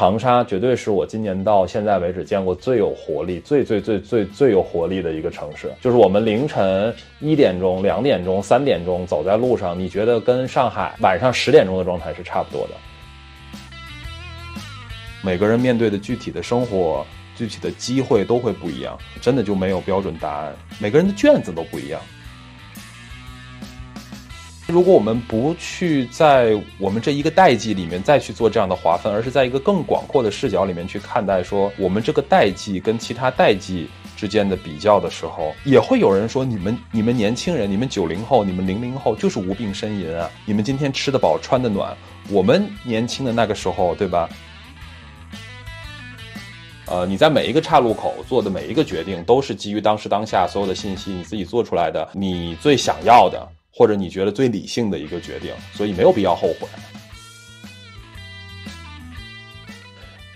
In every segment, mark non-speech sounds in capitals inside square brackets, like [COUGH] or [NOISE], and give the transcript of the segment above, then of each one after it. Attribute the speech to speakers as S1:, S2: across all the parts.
S1: 长沙绝对是我今年到现在为止见过最有活力、最最最最最有活力的一个城市。就是我们凌晨一点钟、两点钟、三点钟走在路上，你觉得跟上海晚上十点钟的状态是差不多的。每个人面对的具体的生活、具体的机会都会不一样，真的就没有标准答案。每个人的卷子都不一样。如果我们不去在我们这一个代际里面再去做这样的划分，而是在一个更广阔的视角里面去看待，说我们这个代际跟其他代际之间的比较的时候，也会有人说你们你们年轻人，你们九零后，你们零零后就是无病呻吟啊！你们今天吃得饱穿得暖，我们年轻的那个时候，对吧？呃，你在每一个岔路口做的每一个决定，都是基于当时当下所有的信息，你自己做出来的，你最想要的。或者你觉得最理性的一个决定，所以没有必要后悔。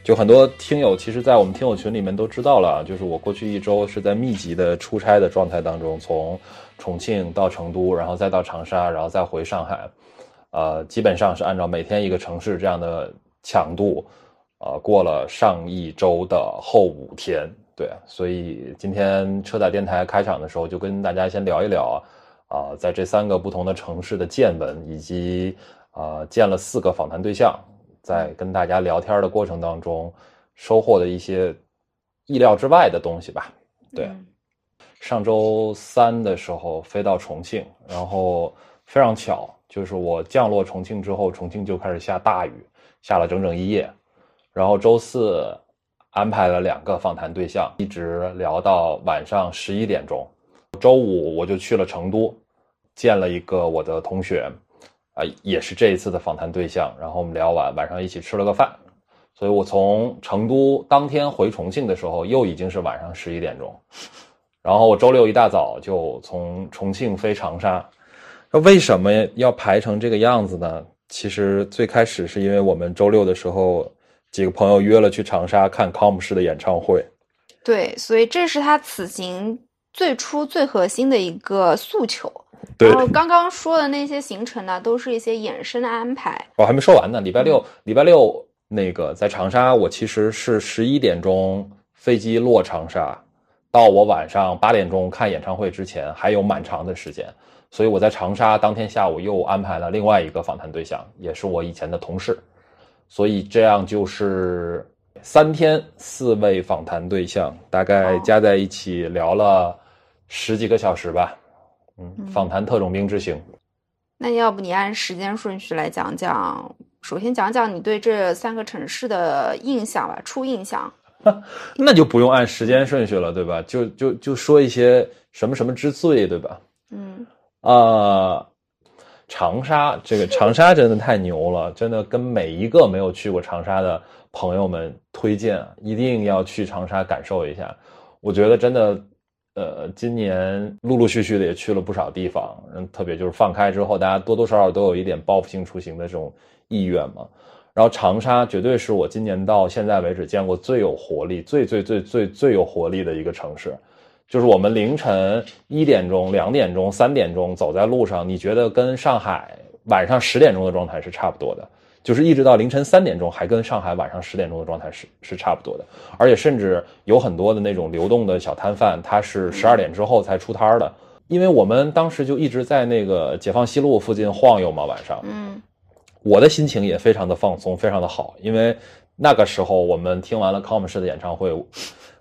S1: 就很多听友，其实，在我们听友群里面都知道了，就是我过去一周是在密集的出差的状态当中，从重庆到成都，然后再到长沙，然后再回上海，呃，基本上是按照每天一个城市这样的强度，呃，过了上一周的后五天。对，所以今天车载电台开场的时候，就跟大家先聊一聊。啊，在这三个不同的城市的见闻，以及啊见了四个访谈对象，在跟大家聊天的过程当中，收获的一些意料之外的东西吧。对，上周三的时候飞到重庆，然后非常巧，就是我降落重庆之后，重庆就开始下大雨，下了整整一夜。然后周四安排了两个访谈对象，一直聊到晚上十一点钟。周五我就去了成都，见了一个我的同学，啊，也是这一次的访谈对象。然后我们聊完，晚上一起吃了个饭。所以我从成都当天回重庆的时候，又已经是晚上十一点钟。然后我周六一大早就从重庆飞长沙。那为什么要排成这个样子呢？其实最开始是因为我们周六的时候几个朋友约了去长沙看康姆士的演唱会。
S2: 对，所以这是他此行。最初最核心的一个诉求，
S1: 然
S2: 后刚刚说的那些行程呢，都是一些衍生的安排。
S1: 我还没说完呢。礼拜六，礼拜六那个在长沙，我其实是十一点钟飞机落长沙，到我晚上八点钟看演唱会之前还有蛮长的时间，所以我在长沙当天下午又安排了另外一个访谈对象，也是我以前的同事，所以这样就是三天四位访谈对象，大概加在一起聊了。十几个小时吧，嗯，访谈特种兵之行。
S2: 那要不你按时间顺序来讲讲？首先讲讲你对这三个城市的印象吧，初印象。[LAUGHS]
S1: 那就不用按时间顺序了，对吧？就就就说一些什么什么之最，对吧？
S2: 嗯
S1: 啊，长沙这个长沙真的太牛了，真的跟每一个没有去过长沙的朋友们推荐，一定要去长沙感受一下。我觉得真的。呃，今年陆陆续续的也去了不少地方，嗯，特别就是放开之后，大家多多少少都有一点报复性出行的这种意愿嘛。然后长沙绝对是我今年到现在为止见过最有活力、最最最最最有活力的一个城市。就是我们凌晨一点钟、两点钟、三点钟走在路上，你觉得跟上海晚上十点钟的状态是差不多的。就是一直到凌晨三点钟，还跟上海晚上十点钟的状态是是差不多的，而且甚至有很多的那种流动的小摊贩，他是十二点之后才出摊儿的。因为我们当时就一直在那个解放西路附近晃悠嘛，晚上，
S2: 嗯，
S1: 我的心情也非常的放松，非常的好，因为那个时候我们听完了康姆士的演唱会，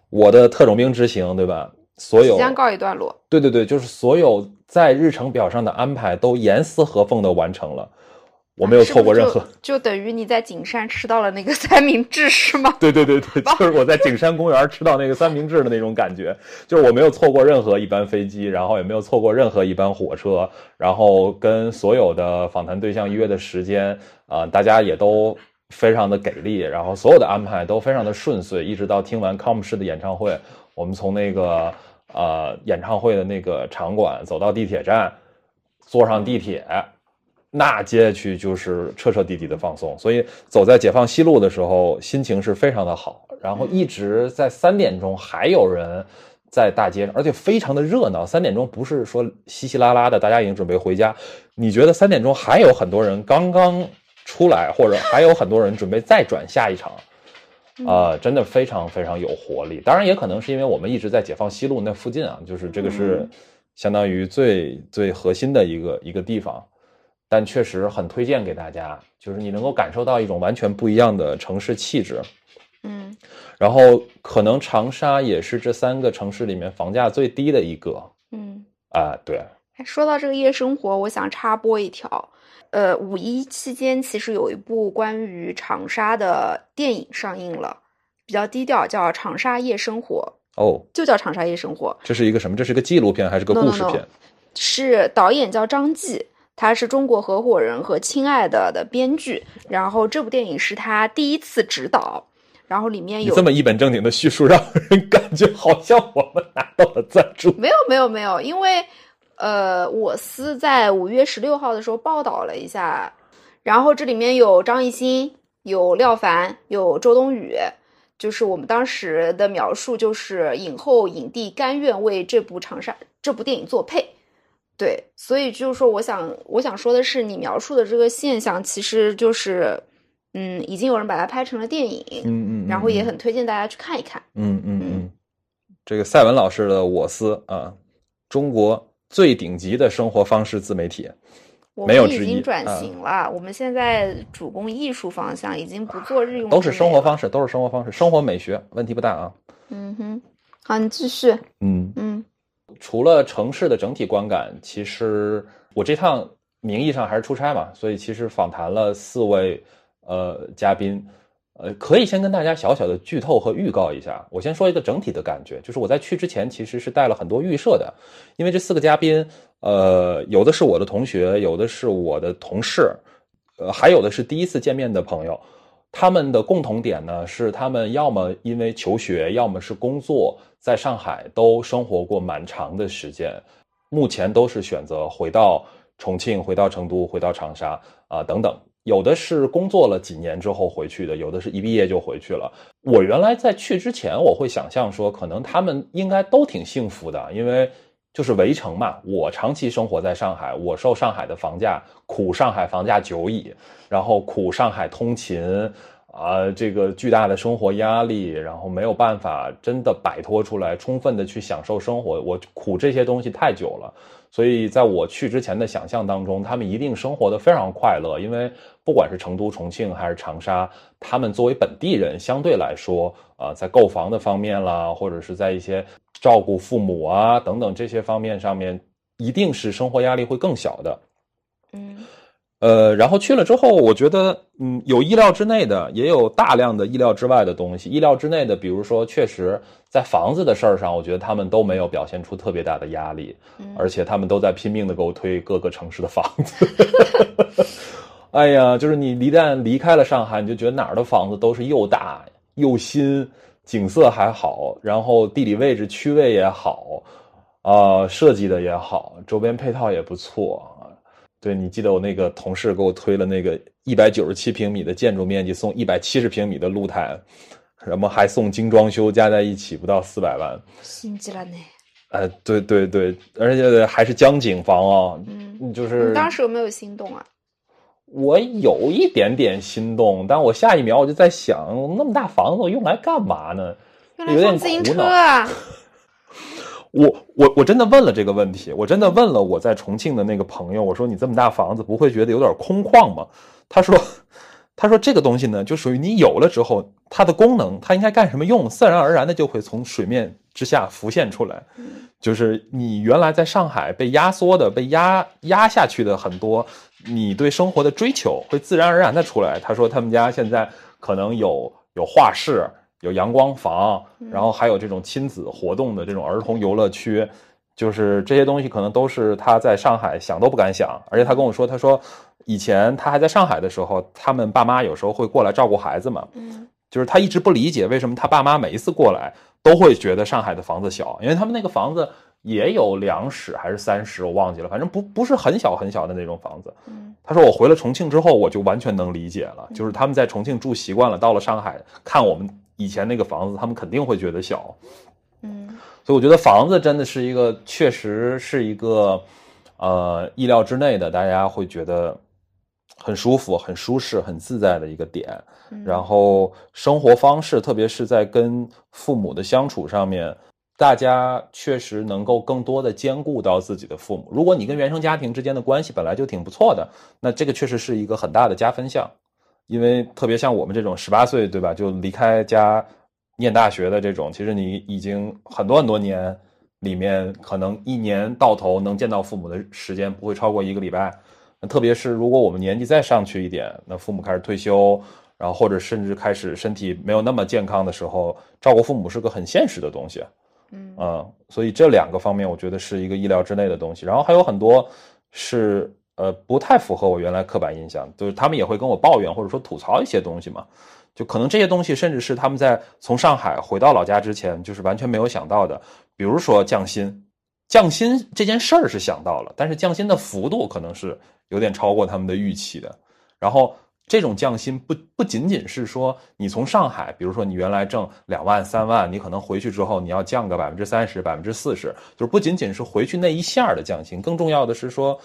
S1: 我的特种兵之行，对吧？所有
S2: 即将告一段落。
S1: 对对对，就是所有在日程表上的安排都严丝合缝的完成了。我没有错过任何，
S2: 就等于你在景山吃到了那个 [LAUGHS] 三明治是吗？
S1: 对对对对，就是我在景山公园吃到那个三明治的那种感觉，就是我没有错过任何一班飞机，然后也没有错过任何一班火车，然后跟所有的访谈对象约的时间啊，大家也都非常的给力，然后所有的安排都非常的顺遂，一直到听完康姆士的演唱会，我们从那个呃演唱会的那个场馆走到地铁站，坐上地铁。那接下去就是彻彻底底的放松，所以走在解放西路的时候，心情是非常的好。然后一直在三点钟还有人在大街上，而且非常的热闹。三点钟不是说稀稀拉拉的，大家已经准备回家。你觉得三点钟还有很多人刚刚出来，或者还有很多人准备再转下一场，啊，真的非常非常有活力。当然，也可能是因为我们一直在解放西路那附近啊，就是这个是相当于最最核心的一个一个地方。但确实很推荐给大家，就是你能够感受到一种完全不一样的城市气质。
S2: 嗯，
S1: 然后可能长沙也是这三个城市里面房价最低的一个。
S2: 嗯，
S1: 啊，对。
S2: 说到这个夜生活，我想插播一条。呃，五一期间其实有一部关于长沙的电影上映了，比较低调，叫《长沙夜生活》。
S1: 哦，
S2: 就叫《长沙夜生活》。
S1: 这是一个什么？这是个纪录片还是个故事片？
S2: 是导演叫张继，他是中国合伙人和亲爱的的编剧。然后这部电影是他第一次执导。然后里面有
S1: 这么一本正经的叙述，让人感觉好像我们拿到了赞助。
S2: 没有，没有，没有，因为。呃，我司在五月十六号的时候报道了一下，然后这里面有张艺兴、有廖凡、有周冬雨，就是我们当时的描述就是影后、影帝甘愿为这部长沙这部电影作配，对，所以就是说，我想我想说的是，你描述的这个现象，其实就是，嗯，已经有人把它拍成了电影，
S1: 嗯嗯，
S2: 然后也很推荐大家去看一看，
S1: 嗯嗯嗯，这个赛文老师的《我司》啊，中国。最顶级的生活方式自媒体，没有之
S2: 一。已经转型了，我们现在主攻艺术方向，已经不做日用。
S1: 都是生活方式，都是生活方式，生活美学问题不大啊。
S2: 嗯哼，好，你继续。
S1: 嗯
S2: 嗯，
S1: 除了城市的整体观感，其实我这趟名义上还是出差嘛，所以其实访谈了四位呃嘉宾。呃，可以先跟大家小小的剧透和预告一下。我先说一个整体的感觉，就是我在去之前其实是带了很多预设的，因为这四个嘉宾，呃，有的是我的同学，有的是我的同事，呃，还有的是第一次见面的朋友。他们的共同点呢是，他们要么因为求学，要么是工作，在上海都生活过蛮长的时间，目前都是选择回到重庆、回到成都、回到长沙啊等等。有的是工作了几年之后回去的，有的是一毕业就回去了。我原来在去之前，我会想象说，可能他们应该都挺幸福的，因为就是围城嘛。我长期生活在上海，我受上海的房价苦，上海房价久矣，然后苦上海通勤啊，这个巨大的生活压力，然后没有办法真的摆脱出来，充分的去享受生活。我苦这些东西太久了。所以，在我去之前的想象当中，他们一定生活的非常快乐，因为不管是成都、重庆还是长沙，他们作为本地人，相对来说，啊，在购房的方面啦，或者是在一些照顾父母啊等等这些方面上面，一定是生活压力会更小的。
S2: 嗯。
S1: 呃，然后去了之后，我觉得，嗯，有意料之内的，也有大量的意料之外的东西。意料之内的，比如说，确实在房子的事儿上，我觉得他们都没有表现出特别大的压力，而且他们都在拼命的给我推各个城市的房子。[LAUGHS] 哎呀，就是你一旦离开了上海，你就觉得哪儿的房子都是又大又新，景色还好，然后地理位置区位也好，啊，设计的也好，周边配套也不错。对你记得我那个同事给我推了那个一百九十七平米的建筑面积，送一百七十平米的露台，什么还送精装修，加在一起不到四百万，
S2: 心急了呢。
S1: 哎，对对对，而且还是江景房
S2: 哦，
S1: 嗯，就是
S2: 你当时有没有心动啊？
S1: 我有一点点心动，但我下一秒我就在想，那么大房子我用来干嘛呢？
S2: 用来放自行车啊。[LAUGHS]
S1: 我我我真的问了这个问题，我真的问了我在重庆的那个朋友，我说你这么大房子不会觉得有点空旷吗？他说，他说这个东西呢，就属于你有了之后，它的功能它应该干什么用，自然而然的就会从水面之下浮现出来，就是你原来在上海被压缩的、被压压下去的很多，你对生活的追求会自然而然的出来。他说他们家现在可能有有画室。有阳光房，然后还有这种亲子活动的这种儿童游乐区，就是这些东西可能都是他在上海想都不敢想。而且他跟我说，他说以前他还在上海的时候，他们爸妈有时候会过来照顾孩子嘛，
S2: 嗯，
S1: 就是他一直不理解为什么他爸妈每一次过来都会觉得上海的房子小，因为他们那个房子也有两室还是三室，我忘记了，反正不不是很小很小的那种房子。
S2: 嗯，
S1: 他说我回了重庆之后，我就完全能理解了，就是他们在重庆住习惯了，到了上海看我们。以前那个房子，他们肯定会觉得小，
S2: 嗯，
S1: 所以我觉得房子真的是一个，确实是一个，呃，意料之内的，大家会觉得很舒服、很舒适、很自在的一个点。然后生活方式，特别是在跟父母的相处上面，大家确实能够更多的兼顾到自己的父母。如果你跟原生家庭之间的关系本来就挺不错的，那这个确实是一个很大的加分项。因为特别像我们这种十八岁，对吧？就离开家念大学的这种，其实你已经很多很多年里面，可能一年到头能见到父母的时间不会超过一个礼拜。那特别是如果我们年纪再上去一点，那父母开始退休，然后或者甚至开始身体没有那么健康的时候，照顾父母是个很现实的东西。
S2: 嗯
S1: 啊，所以这两个方面我觉得是一个意料之内的东西。然后还有很多是。呃，不太符合我原来刻板印象，就是他们也会跟我抱怨或者说吐槽一些东西嘛，就可能这些东西甚至是他们在从上海回到老家之前就是完全没有想到的，比如说降薪，降薪这件事儿是想到了，但是降薪的幅度可能是有点超过他们的预期的。然后这种降薪不不仅仅是说你从上海，比如说你原来挣两万三万，你可能回去之后你要降个百分之三十、百分之四十，就是不仅仅是回去那一下的降薪，更重要的是说。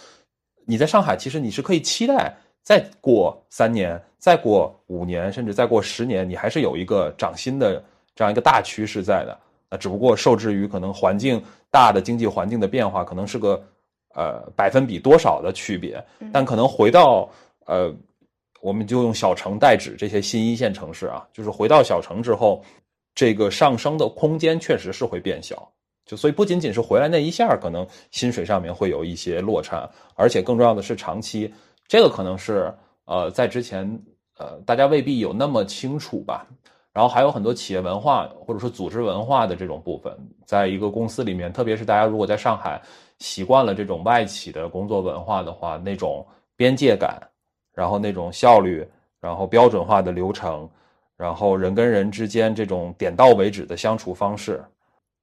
S1: 你在上海，其实你是可以期待再过三年、再过五年，甚至再过十年，你还是有一个涨薪的这样一个大趋势在的。啊，只不过受制于可能环境大的经济环境的变化，可能是个呃百分比多少的区别。但可能回到呃，我们就用小城代指这些新一线城市啊，就是回到小城之后，这个上升的空间确实是会变小。就所以不仅仅是回来那一下，可能薪水上面会有一些落差，而且更重要的是长期，这个可能是呃在之前呃大家未必有那么清楚吧。然后还有很多企业文化或者说组织文化的这种部分，在一个公司里面，特别是大家如果在上海习惯了这种外企的工作文化的话，那种边界感，然后那种效率，然后标准化的流程，然后人跟人之间这种点到为止的相处方式。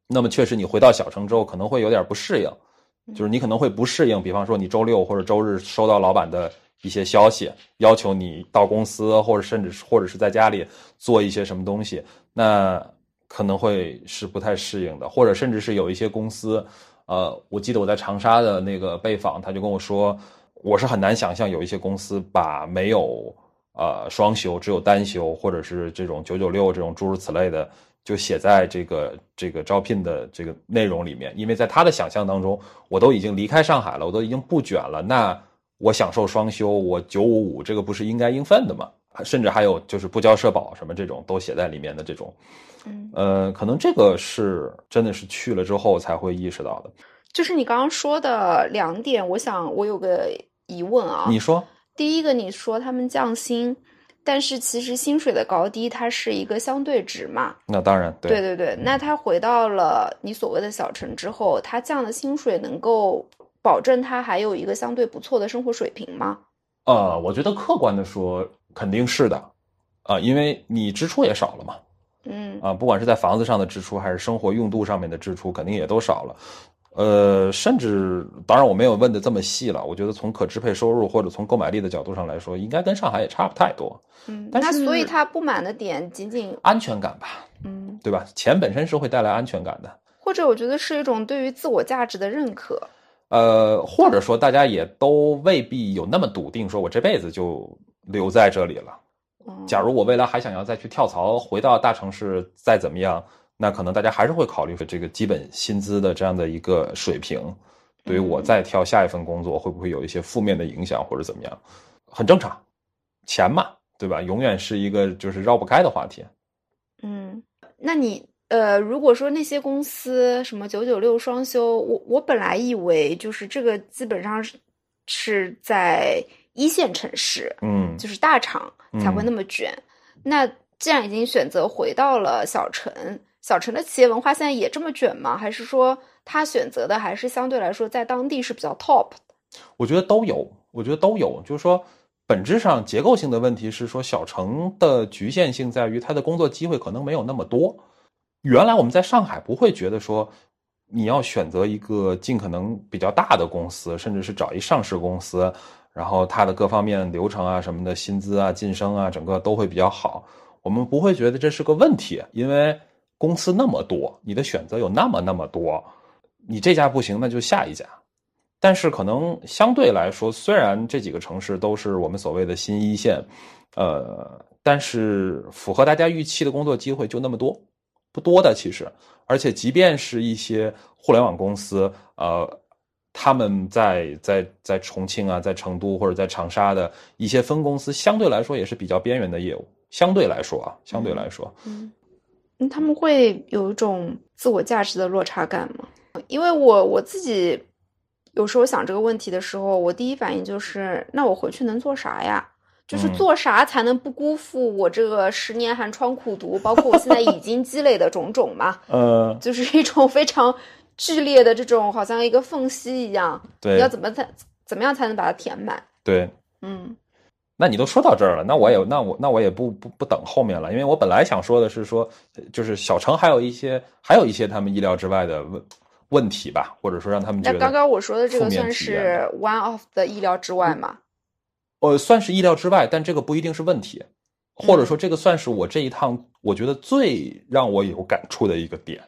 S1: 那么确实，你回到小城之后可能会有点不适应，就是你可能会不适应。比方说，你周六或者周日收到老板的一些消息，要求你到公司，或者甚至或者是在家里做一些什么东西，那可能会是不太适应的。或者甚至是有一些公司，呃，我记得我在长沙的那个被访，他就跟我说，我是很难想象有一些公司把没有呃双休，只有单休，或者是这种九九六这种诸如此类的。就写在这个这个招聘的这个内容里面，因为在他的想象当中，我都已经离开上海了，我都已经不卷了，那我享受双休，我九五五，这个不是应该应分的吗？甚至还有就是不交社保什么这种都写在里面的这种，
S2: 嗯，
S1: 呃，可能这个是真的是去了之后才会意识到的。
S2: 就是你刚刚说的两点，我想我有个疑问啊，
S1: 你说，
S2: 第一个你说他们降薪。但是其实薪水的高低它是一个相对值嘛？
S1: 那当然，
S2: 对对对。那他回到了你所谓的小城之后，他降的薪水能够保证他还有一个相对不错的生活水平吗？
S1: 呃，我觉得客观的说肯定是的，啊，因为你支出也少了嘛。
S2: 嗯。
S1: 啊，不管是在房子上的支出，还是生活用度上面的支出，肯定也都少了。呃，甚至当然我没有问的这么细了。我觉得从可支配收入或者从购买力的角度上来说，应该跟上海也差不太多。
S2: 嗯，
S1: 那
S2: 所以他不满的点仅仅
S1: 安全感吧？
S2: 嗯，
S1: 对吧？钱本身是会带来安全感的，
S2: 或者我觉得是一种对于自我价值的认可。
S1: 呃，或者说大家也都未必有那么笃定，说我这辈子就留在这里了。假如我未来还想要再去跳槽回到大城市，再怎么样？那可能大家还是会考虑这个基本薪资的这样的一个水平，对于我再挑下一份工作会不会有一些负面的影响或者怎么样，很正常，钱嘛，对吧？永远是一个就是绕不开的话题。
S2: 嗯，那你呃，如果说那些公司什么九九六双休，我我本来以为就是这个基本上是是在一线城市，
S1: 嗯，
S2: 就是大厂才会那么卷。那既然已经选择回到了小城。小城的企业文化现在也这么卷吗？还是说他选择的还是相对来说在当地是比较 top？
S1: 我觉得都有，我觉得都有。就是说，本质上结构性的问题是说，小城的局限性在于它的工作机会可能没有那么多。原来我们在上海不会觉得说，你要选择一个尽可能比较大的公司，甚至是找一上市公司，然后它的各方面流程啊什么的，薪资啊、晋升啊，整个都会比较好。我们不会觉得这是个问题，因为。公司那么多，你的选择有那么那么多，你这家不行，那就下一家。但是可能相对来说，虽然这几个城市都是我们所谓的新一线，呃，但是符合大家预期的工作机会就那么多，不多的其实。而且即便是一些互联网公司，呃，他们在在在重庆啊，在成都或者在长沙的一些分公司，相对来说也是比较边缘的业务。相对来说啊，相对来说，
S2: 嗯，他们会有一种自我价值的落差感吗？因为我我自己有时候想这个问题的时候，我第一反应就是，那我回去能做啥呀？就是做啥才能不辜负我这个十年寒窗苦读，包括我现在已经积累的种种嘛？[LAUGHS]
S1: 呃，
S2: 就是一种非常剧烈的这种，好像一个缝隙一样。
S1: 对，
S2: 要怎么才怎么样才能把它填满？
S1: 对，
S2: 嗯。
S1: 那你都说到这儿了，那我也那我那我也不不不等后面了，因为我本来想说的是说，就是小程还有一些还有一些他们意料之外的问问题吧，或者说让他们觉得。
S2: 那刚刚我说的这个算是 one of 的意料之外吗？
S1: 呃，算是意料之外，但这个不一定是问题，或者说这个算是我这一趟我觉得最让我有感触的一个点。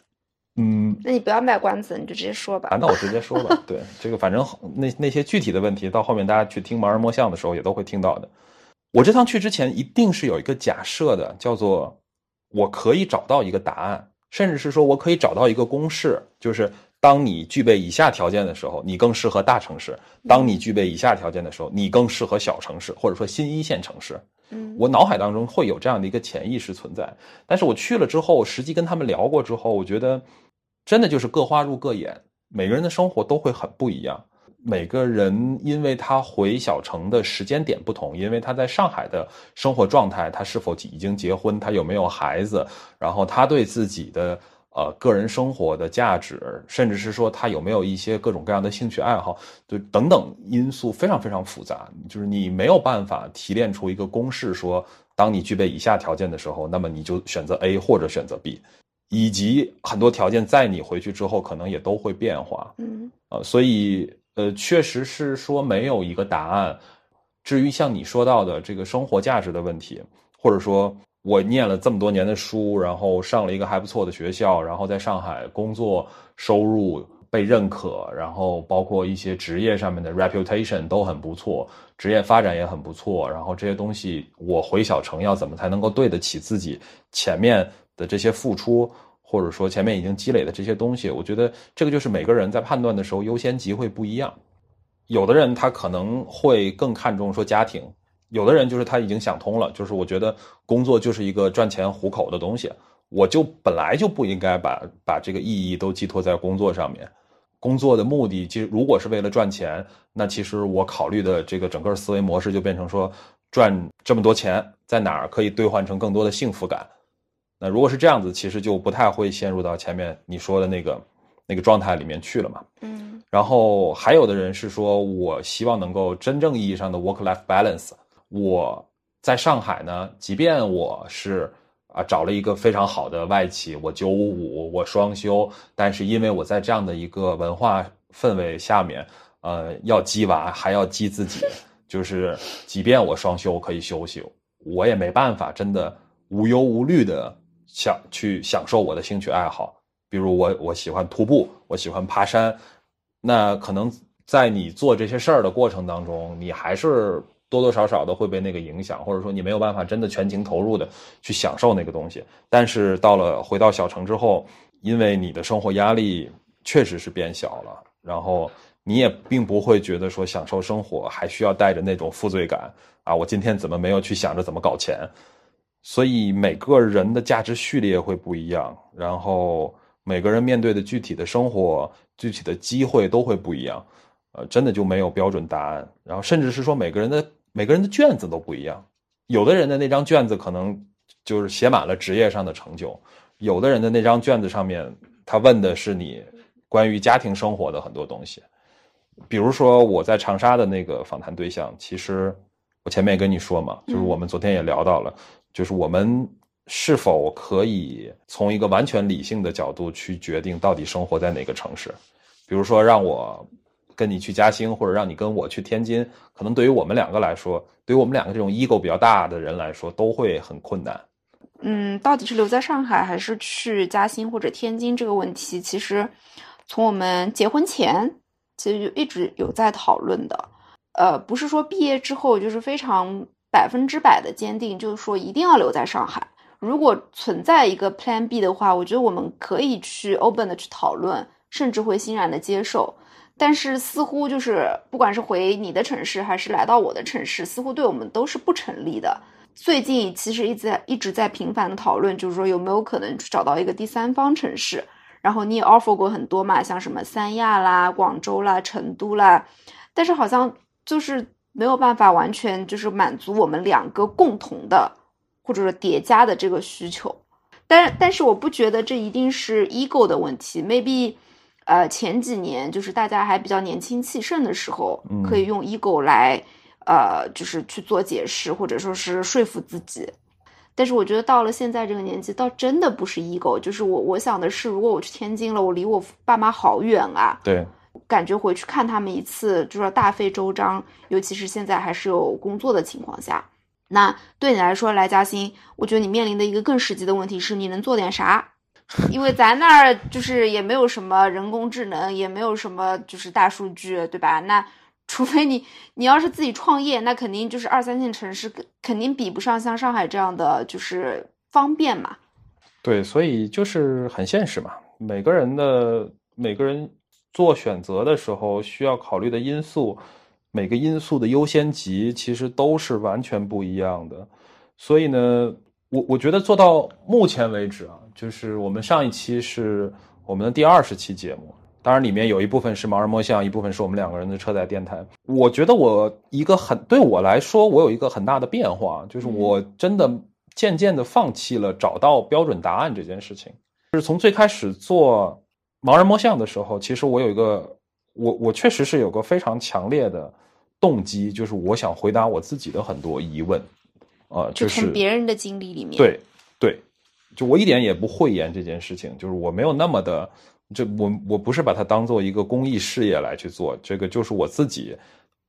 S1: 嗯，
S2: 那你不要卖关子，你就直接说吧。
S1: 啊，那我直接说吧。对，这个反正那那些具体的问题，到后面大家去听盲人摸象的时候也都会听到的。我这趟去之前一定是有一个假设的，叫做我可以找到一个答案，甚至是说我可以找到一个公式，就是当你具备以下条件的时候，你更适合大城市；当你具备以下条件的时候，你更适合小城市，或者说新一线城市。
S2: 嗯，
S1: 我脑海当中会有这样的一个潜意识存在，但是我去了之后，实际跟他们聊过之后，我觉得。真的就是各花入各眼，每个人的生活都会很不一样。每个人因为他回小城的时间点不同，因为他在上海的生活状态，他是否已经结婚，他有没有孩子，然后他对自己的呃个人生活的价值，甚至是说他有没有一些各种各样的兴趣爱好，就等等因素非常非常复杂。就是你没有办法提炼出一个公式，说当你具备以下条件的时候，那么你就选择 A 或者选择 B。以及很多条件在你回去之后可能也都会变化，
S2: 嗯，
S1: 呃，所以呃，确实是说没有一个答案。至于像你说到的这个生活价值的问题，或者说我念了这么多年的书，然后上了一个还不错的学校，然后在上海工作，收入被认可，然后包括一些职业上面的 reputation 都很不错，职业发展也很不错，然后这些东西我回小城要怎么才能够对得起自己前面。的这些付出，或者说前面已经积累的这些东西，我觉得这个就是每个人在判断的时候优先级会不一样。有的人他可能会更看重说家庭，有的人就是他已经想通了，就是我觉得工作就是一个赚钱糊口的东西，我就本来就不应该把把这个意义都寄托在工作上面。工作的目的其实如果是为了赚钱，那其实我考虑的这个整个思维模式就变成说赚这么多钱在哪儿可以兑换成更多的幸福感。那如果是这样子，其实就不太会陷入到前面你说的那个那个状态里面去了嘛。
S2: 嗯。
S1: 然后还有的人是说，我希望能够真正意义上的 work-life balance。我在上海呢，即便我是啊找了一个非常好的外企，我九五五，我双休，但是因为我在这样的一个文化氛围下面，呃，要鸡娃还要鸡自己，就是即便我双休可以休息，我也没办法真的无忧无虑的。想去享受我的兴趣爱好，比如我我喜欢徒步，我喜欢爬山，那可能在你做这些事儿的过程当中，你还是多多少少的会被那个影响，或者说你没有办法真的全情投入的去享受那个东西。但是到了回到小城之后，因为你的生活压力确实是变小了，然后你也并不会觉得说享受生活还需要带着那种负罪感啊，我今天怎么没有去想着怎么搞钱？所以每个人的价值序列会不一样，然后每个人面对的具体的生活、具体的机会都会不一样，呃，真的就没有标准答案。然后甚至是说每个人的每个人的卷子都不一样，有的人的那张卷子可能就是写满了职业上的成就，有的人的那张卷子上面他问的是你关于家庭生活的很多东西。比如说我在长沙的那个访谈对象，其实我前面也跟你说嘛，就是我们昨天也聊到了。就是我们是否可以从一个完全理性的角度去决定到底生活在哪个城市？比如说，让我跟你去嘉兴，或者让你跟我去天津，可能对于我们两个来说，对于我们两个这种 ego 比较大的人来说，都会很困难。
S2: 嗯，到底是留在上海还是去嘉兴或者天津这个问题，其实从我们结婚前其实就一直有在讨论的。呃，不是说毕业之后就是非常百分之百的坚定，就是说一定要留在上海。如果存在一个 Plan B 的话，我觉得我们可以去 open 的去讨论，甚至会欣然的接受。但是似乎就是不管是回你的城市，还是来到我的城市，似乎对我们都是不成立的。最近其实一直在一直在频繁的讨论，就是说有没有可能去找到一个第三方城市。然后你也 offer 过很多嘛，像什么三亚啦、广州啦、成都啦，但是好像就是没有办法完全就是满足我们两个共同的。或者说叠加的这个需求，但但是我不觉得这一定是 ego 的问题。maybe，呃，前几年就是大家还比较年轻气盛的时候，可以用 ego 来，呃，就是去做解释或者说是说服自己。但是我觉得到了现在这个年纪，倒真的不是 ego，就是我我想的是，如果我去天津了，我离我爸妈好远啊，
S1: 对，
S2: 感觉回去看他们一次就是大费周章，尤其是现在还是有工作的情况下。那对你来说来嘉兴，我觉得你面临的一个更实际的问题是你能做点啥？[LAUGHS] 因为咱那儿就是也没有什么人工智能，也没有什么就是大数据，对吧？那除非你你要是自己创业，那肯定就是二三线城市肯定比不上像上海这样的就是方便嘛。
S1: 对，所以就是很现实嘛。每个人的每个人做选择的时候需要考虑的因素。每个因素的优先级其实都是完全不一样的，所以呢，我我觉得做到目前为止啊，就是我们上一期是我们的第二十期节目，当然里面有一部分是盲人摸象，一部分是我们两个人的车载电台。我觉得我一个很对我来说，我有一个很大的变化，就是我真的渐渐的放弃了找到标准答案这件事情。就是从最开始做盲人摸象的时候，其实我有一个。我我确实是有个非常强烈的动机，就是我想回答我自己的很多疑问，啊，就是
S2: 从别人的经历里面，
S1: 对对，就我一点也不讳言这件事情，就是我没有那么的，这我我不是把它当做一个公益事业来去做，这个就是我自己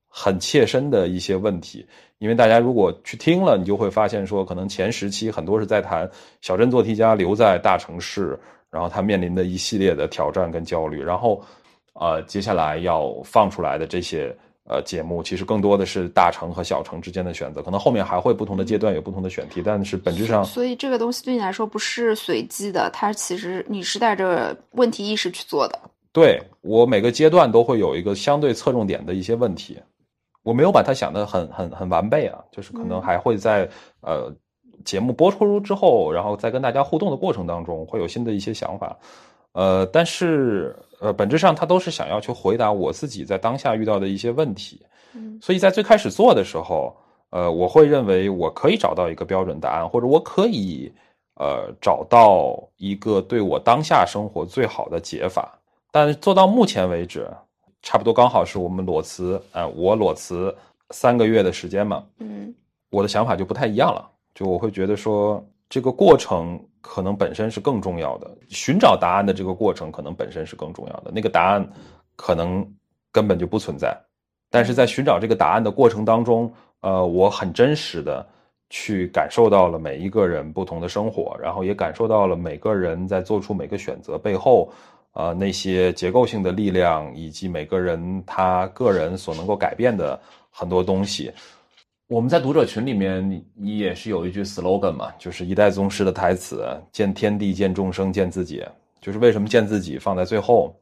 S1: 很切身的一些问题。因为大家如果去听了，你就会发现说，可能前十期很多是在谈小镇做题家留在大城市，然后他面临的一系列的挑战跟焦虑，然后。呃，接下来要放出来的这些呃节目，其实更多的是大城和小城之间的选择，可能后面还会不同的阶段有不同的选题，但是本质上，
S2: 所以这个东西对你来说不是随机的，它其实你是带着问题意识去做的。
S1: 对我每个阶段都会有一个相对侧重点的一些问题，我没有把它想的很很很完备啊，就是可能还会在呃节目播出之后，然后再跟大家互动的过程当中，会有新的一些想法。呃，但是呃，本质上他都是想要去回答我自己在当下遇到的一些问题，
S2: 嗯，
S1: 所以在最开始做的时候，呃，我会认为我可以找到一个标准答案，或者我可以呃找到一个对我当下生活最好的解法。但做到目前为止，差不多刚好是我们裸辞，呃，我裸辞三个月的时间嘛，
S2: 嗯，
S1: 我的想法就不太一样了，就我会觉得说这个过程。可能本身是更重要的，寻找答案的这个过程可能本身是更重要的。那个答案可能根本就不存在，但是在寻找这个答案的过程当中，呃，我很真实的去感受到了每一个人不同的生活，然后也感受到了每个人在做出每个选择背后，呃，那些结构性的力量，以及每个人他个人所能够改变的很多东西。我们在读者群里面，你你也是有一句 slogan 嘛，就是一代宗师的台词：见天地，见众生，见自己。就是为什么见自己放在最后？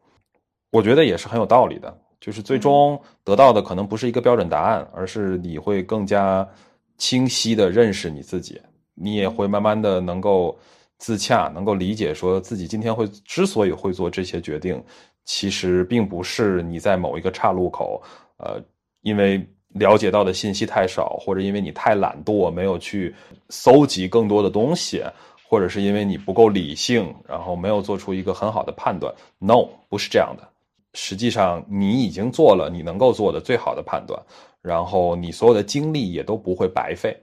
S1: 我觉得也是很有道理的。就是最终得到的可能不是一个标准答案，而是你会更加清晰的认识你自己，你也会慢慢的能够自洽，能够理解说自己今天会之所以会做这些决定，其实并不是你在某一个岔路口，呃，因为。了解到的信息太少，或者因为你太懒惰，没有去搜集更多的东西，或者是因为你不够理性，然后没有做出一个很好的判断。No，不是这样的。实际上，你已经做了你能够做的最好的判断，然后你所有的精力也都不会白费。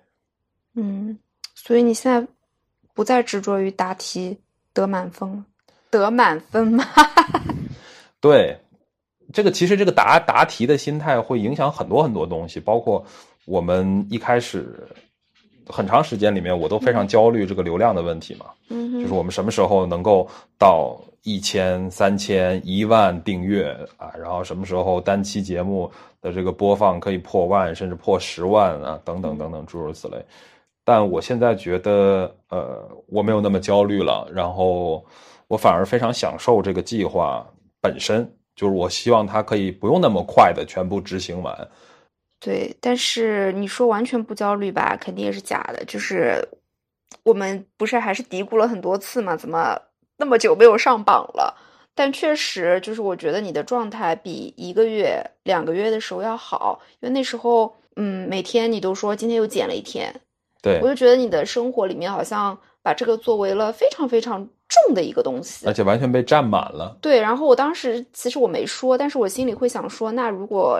S2: 嗯，所以你现在不再执着于答题得满分，得满分吗？
S1: 对。这个其实这个答答题的心态会影响很多很多东西，包括我们一开始很长时间里面，我都非常焦虑这个流量的问题嘛。
S2: 嗯，
S1: 就是我们什么时候能够到一千、三千、一万订阅啊，然后什么时候单期节目的这个播放可以破万，甚至破十万啊，等等等等，诸如此类。但我现在觉得，呃，我没有那么焦虑了，然后我反而非常享受这个计划本身，就是我希望它可以不用那么快的全部执行完。
S2: 对，但是你说完全不焦虑吧，肯定也是假的。就是我们不是还是嘀咕了很多次嘛，怎么那么久没有上榜了？但确实，就是我觉得你的状态比一个月、两个月的时候要好，因为那时候，嗯，每天你都说今天又减了一天。
S1: 对，
S2: 我就觉得你的生活里面好像把这个作为了非常非常重的一个东西，
S1: 而且完全被占满了。
S2: 对，然后我当时其实我没说，但是我心里会想说，那如果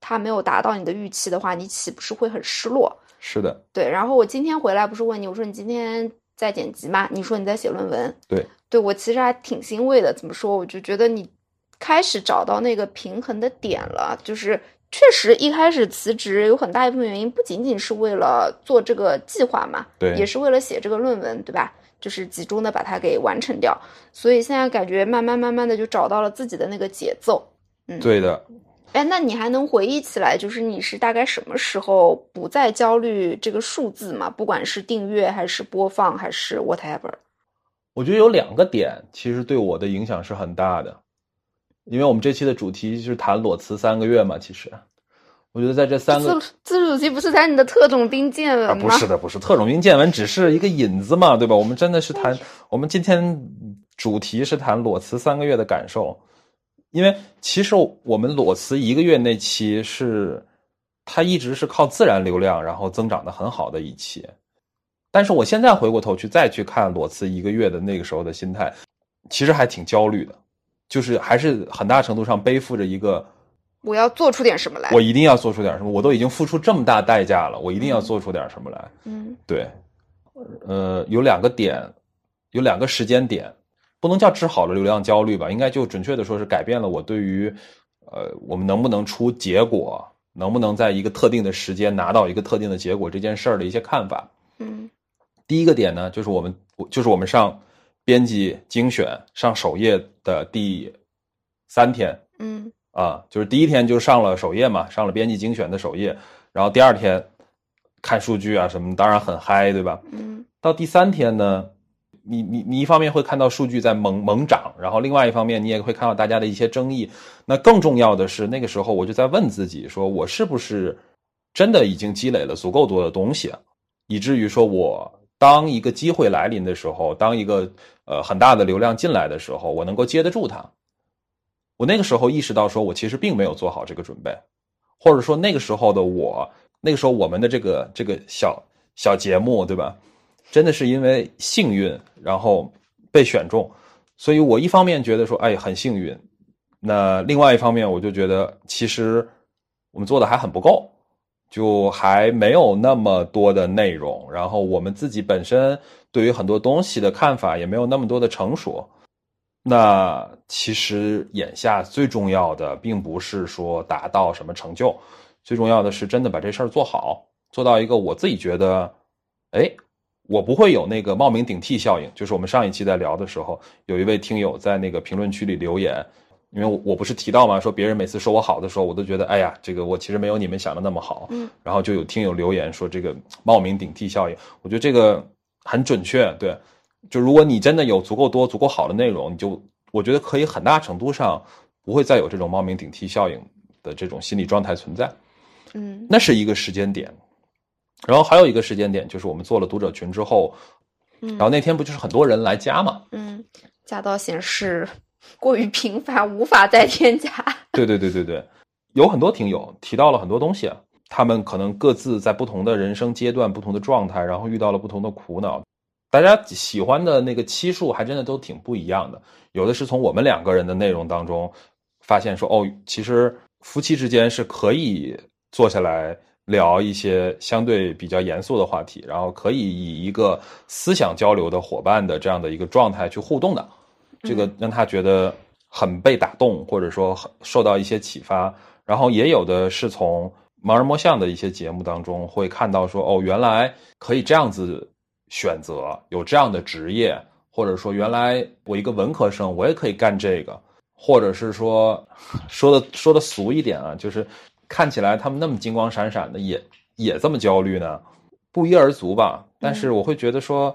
S2: 他没有达到你的预期的话，你岂不是会很失落？
S1: 是的，
S2: 对。然后我今天回来不是问你，我说你今天在剪辑吗？你说你在写论文。
S1: 对，
S2: 对我其实还挺欣慰的。怎么说？我就觉得你开始找到那个平衡的点了，就是。确实，一开始辞职有很大一部分原因，不仅仅是为了做这个计划嘛，
S1: 对，
S2: 也是为了写这个论文，对吧？就是集中的把它给完成掉。所以现在感觉慢慢慢慢的就找到了自己的那个节奏。嗯，
S1: 对的。
S2: 哎，那你还能回忆起来，就是你是大概什么时候不再焦虑这个数字嘛？不管是订阅还是播放还是 whatever。
S1: 我觉得有两个点，其实对我的影响是很大的。因为我们这期的主题就是谈裸辞三个月嘛，其实，我觉得在这三个
S2: 自主题不是谈你的特种兵见闻
S1: 吗？不是的，不是特种兵见闻，只是一个引子嘛，对吧？我们真的是谈，我们今天主题是谈裸辞三个月的感受，因为其实我们裸辞一个月那期是，它一直是靠自然流量然后增长的很好的一期，但是我现在回过头去再去看裸辞一个月的那个时候的心态，其实还挺焦虑的。就是还是很大程度上背负着一个，
S2: 我要做出点什么来，
S1: 我一定要做出点什么，我都已经付出这么大代价了，我一定要做出点什么来。
S2: 嗯，
S1: 对，呃，有两个点，有两个时间点，不能叫治好了流量焦虑吧，应该就准确的说是改变了我对于，呃，我们能不能出结果，能不能在一个特定的时间拿到一个特定的结果这件事儿的一些看法。
S2: 嗯，
S1: 第一个点呢，就是我们，就是我们上。编辑精选上首页的第三天，
S2: 嗯
S1: 啊，就是第一天就上了首页嘛，上了编辑精选的首页，然后第二天看数据啊什么，当然很嗨，对吧？
S2: 嗯，
S1: 到第三天呢，你你你一方面会看到数据在猛猛涨，然后另外一方面你也会看到大家的一些争议。那更重要的是，那个时候我就在问自己，说我是不是真的已经积累了足够多的东西，以至于说我。当一个机会来临的时候，当一个呃很大的流量进来的时候，我能够接得住它。我那个时候意识到，说我其实并没有做好这个准备，或者说那个时候的我，那个时候我们的这个这个小小节目，对吧？真的是因为幸运，然后被选中，所以我一方面觉得说，哎，很幸运。那另外一方面，我就觉得其实我们做的还很不够。就还没有那么多的内容，然后我们自己本身对于很多东西的看法也没有那么多的成熟。那其实眼下最重要的，并不是说达到什么成就，最重要的是真的把这事儿做好，做到一个我自己觉得，哎，我不会有那个冒名顶替效应。就是我们上一期在聊的时候，有一位听友在那个评论区里留言。因为我我不是提到嘛？说别人每次说我好的时候，我都觉得哎呀，这个我其实没有你们想的那么好。
S2: 嗯，
S1: 然后就有听友留言说这个冒名顶替效应，我觉得这个很准确。对，就如果你真的有足够多、足够好的内容，你就我觉得可以很大程度上不会再有这种冒名顶替效应的这种心理状态存在。
S2: 嗯，
S1: 那是一个时间点。然后还有一个时间点，就是我们做了读者群之后，
S2: 嗯，
S1: 然后那天不就是很多人来加嘛？
S2: 嗯，加到显示。过于频繁，无法再添加。[LAUGHS]
S1: 对对对对对，有很多听友提到了很多东西，他们可能各自在不同的人生阶段、不同的状态，然后遇到了不同的苦恼。大家喜欢的那个期数还真的都挺不一样的。有的是从我们两个人的内容当中发现说，哦，其实夫妻之间是可以坐下来聊一些相对比较严肃的话题，然后可以以一个思想交流的伙伴的这样的一个状态去互动的。这个让他觉得很被打动，或者说很受到一些启发。然后也有的是从盲人摸象的一些节目当中会看到说，哦，原来可以这样子选择，有这样的职业，或者说原来我一个文科生我也可以干这个，或者是说说的说的俗一点啊，就是看起来他们那么金光闪闪的，也也这么焦虑呢，不一而足吧。但是我会觉得说，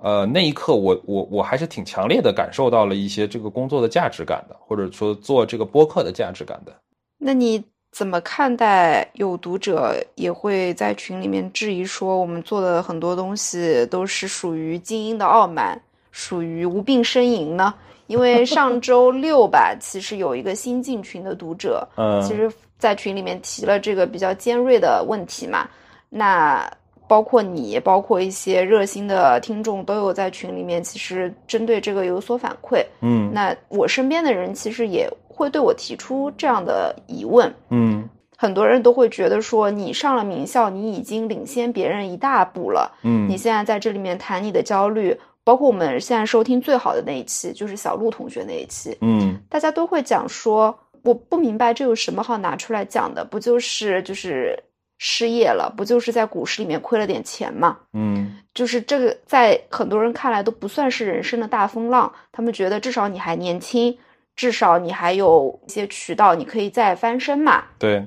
S1: 呃，那一刻我我我还是挺强烈的感受到了一些这个工作的价值感的，或者说做这个播客的价值感的。
S2: 那你怎么看待有读者也会在群里面质疑说，我们做的很多东西都是属于精英的傲慢，属于无病呻吟呢？因为上周六吧，其实有一个新进群的读者，
S1: 嗯，
S2: 其实在群里面提了这个比较尖锐的问题嘛。那包括你，包括一些热心的听众都有在群里面，其实针对这个有所反馈。
S1: 嗯，
S2: 那我身边的人其实也会对我提出这样的疑问。
S1: 嗯，
S2: 很多人都会觉得说，你上了名校，你已经领先别人一大步了。
S1: 嗯，
S2: 你现在在这里面谈你的焦虑，包括我们现在收听最好的那一期，就是小鹿同学那一期。
S1: 嗯，
S2: 大家都会讲说，我不明白这有什么好拿出来讲的，不就是就是失业了，不就是在股市里面亏了点钱嘛？
S1: 嗯，
S2: 就是这个在很多人看来都不算是人生的大风浪，他们觉得至少你还年轻，至少你还有一些渠道，你可以再翻身嘛。
S1: 对。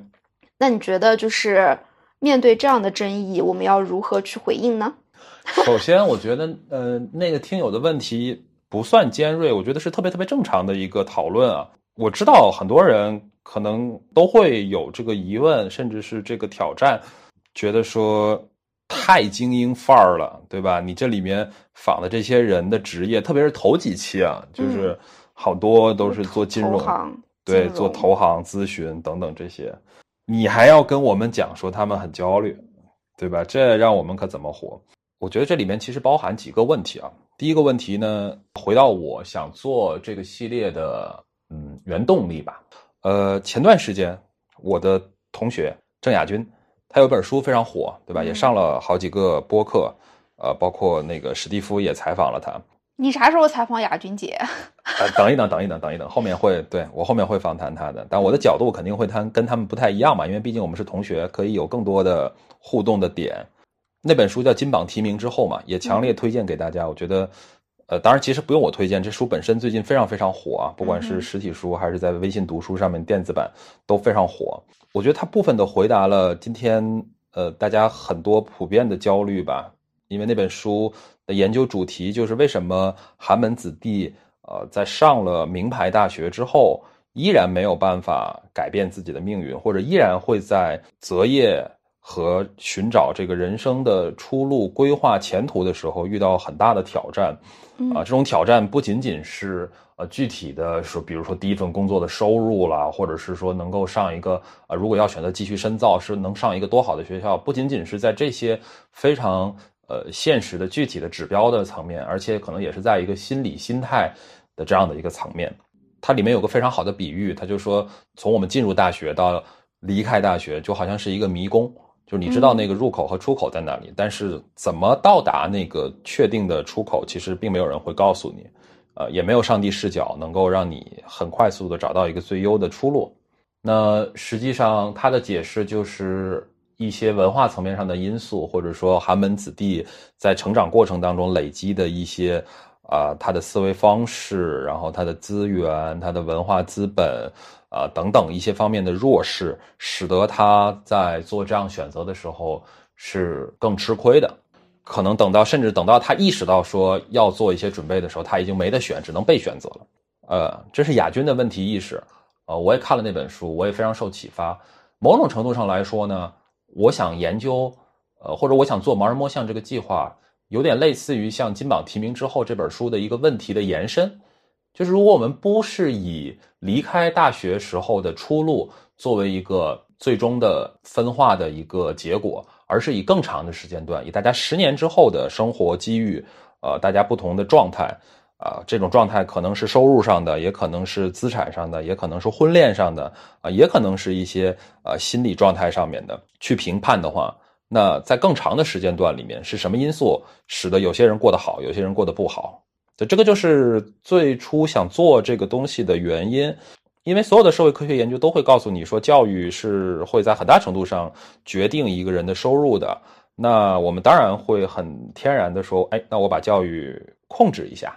S2: 那你觉得就是面对这样的争议，我们要如何去回应呢？[LAUGHS]
S1: 首先，我觉得，呃，那个听友的问题不算尖锐，我觉得是特别特别正常的一个讨论啊。我知道很多人可能都会有这个疑问，甚至是这个挑战，觉得说太精英范儿了，对吧？你这里面访的这些人的职业，特别是头几期啊，就是好多都是做金融，对，做投行、咨询等等这些，你还要跟我们讲说他们很焦虑，对吧？这让我们可怎么活？我觉得这里面其实包含几个问题啊。第一个问题呢，回到我想做这个系列的嗯原动力吧。呃，前段时间我的同学郑亚军，他有本书非常火，对吧？也上了好几个播客，呃，包括那个史蒂夫也采访了他。
S2: 你啥时候采访亚军姐？[LAUGHS]
S1: 呃，等一等，等一等，等一等，后面会对我后面会访谈他的，但我的角度肯定会谈跟他们不太一样嘛，因为毕竟我们是同学，可以有更多的互动的点。那本书叫《金榜题名之后》嘛，也强烈推荐给大家。我觉得，呃，当然其实不用我推荐，这书本身最近非常非常火啊，不管是实体书还是在微信读书上面电子版都非常火。我觉得它部分的回答了今天呃大家很多普遍的焦虑吧，因为那本书的研究主题就是为什么寒门子弟呃在上了名牌大学之后，依然没有办法改变自己的命运，或者依然会在择业。和寻找这个人生的出路、规划前途的时候，遇到很大的挑战，啊，这种挑战不仅仅是呃具体的说，比如说第一份工作的收入啦，或者是说能够上一个啊，如果要选择继续深造，是能上一个多好的学校，不仅仅是在这些非常呃现实的具体的指标的层面，而且可能也是在一个心理心态的这样的一个层面。它里面有个非常好的比喻，他就说，从我们进入大学到离开大学，就好像是一个迷宫。就是你知道那个入口和出口在哪里，但是怎么到达那个确定的出口，其实并没有人会告诉你，呃，也没有上帝视角能够让你很快速的找到一个最优的出路。那实际上他的解释就是一些文化层面上的因素，或者说寒门子弟在成长过程当中累积的一些啊他的思维方式，然后他的资源、他的文化资本。啊，等等一些方面的弱势，使得他在做这样选择的时候是更吃亏的。可能等到甚至等到他意识到说要做一些准备的时候，他已经没得选，只能被选择了。呃，这是亚军的问题意识。呃，我也看了那本书，我也非常受启发。某种程度上来说呢，我想研究，呃，或者我想做盲人摸象这个计划，有点类似于像金榜题名之后这本书的一个问题的延伸。就是如果我们不是以离开大学时候的出路作为一个最终的分化的一个结果，而是以更长的时间段，以大家十年之后的生活机遇，呃，大家不同的状态，啊，这种状态可能是收入上的，也可能是资产上的，也可能是婚恋上的，啊，也可能是一些呃心理状态上面的去评判的话，那在更长的时间段里面，是什么因素使得有些人过得好，有些人过得不好？这这个就是最初想做这个东西的原因，因为所有的社会科学研究都会告诉你说，教育是会在很大程度上决定一个人的收入的。那我们当然会很天然的说，哎，那我把教育控制一下，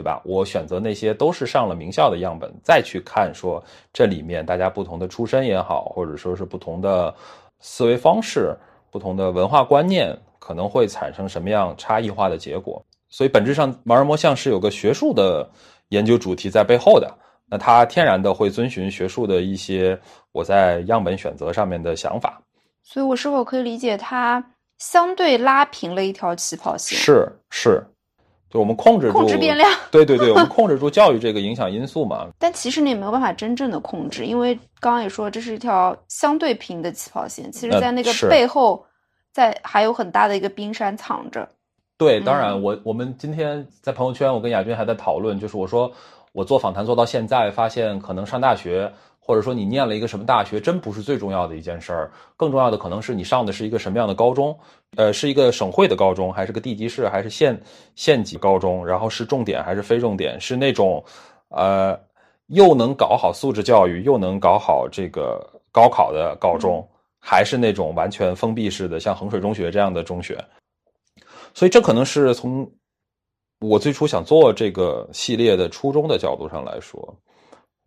S1: 对吧？我选择那些都是上了名校的样本，再去看说这里面大家不同的出身也好，或者说是不同的思维方式、不同的文化观念，可能会产生什么样差异化的结果。所以本质上，盲人摸象是有个学术的研究主题在背后的，那它天然的会遵循学术的一些我在样本选择上面的想法。
S2: 所以，我是否可以理解它相对拉平了一条起跑线？
S1: 是是。就我们控制住
S2: 控制变量，
S1: 对对对，我们控制住教育这个影响因素嘛。[LAUGHS]
S2: 但其实你也没有办法真正的控制，因为刚刚也说这是一条相对平的起跑线，其实在那个背后，在还有很大的一个冰山藏着。
S1: 对，当然我我们今天在朋友圈，我跟亚军还在讨论，就是我说我做访谈做到现在，发现可能上大学。或者说你念了一个什么大学，真不是最重要的一件事儿，更重要的可能是你上的是一个什么样的高中，呃，是一个省会的高中，还是个地级市，还是县县级高中，然后是重点还是非重点，是那种，呃，又能搞好素质教育，又能搞好这个高考的高中，还是那种完全封闭式的，像衡水中学这样的中学，所以这可能是从我最初想做这个系列的初衷的角度上来说。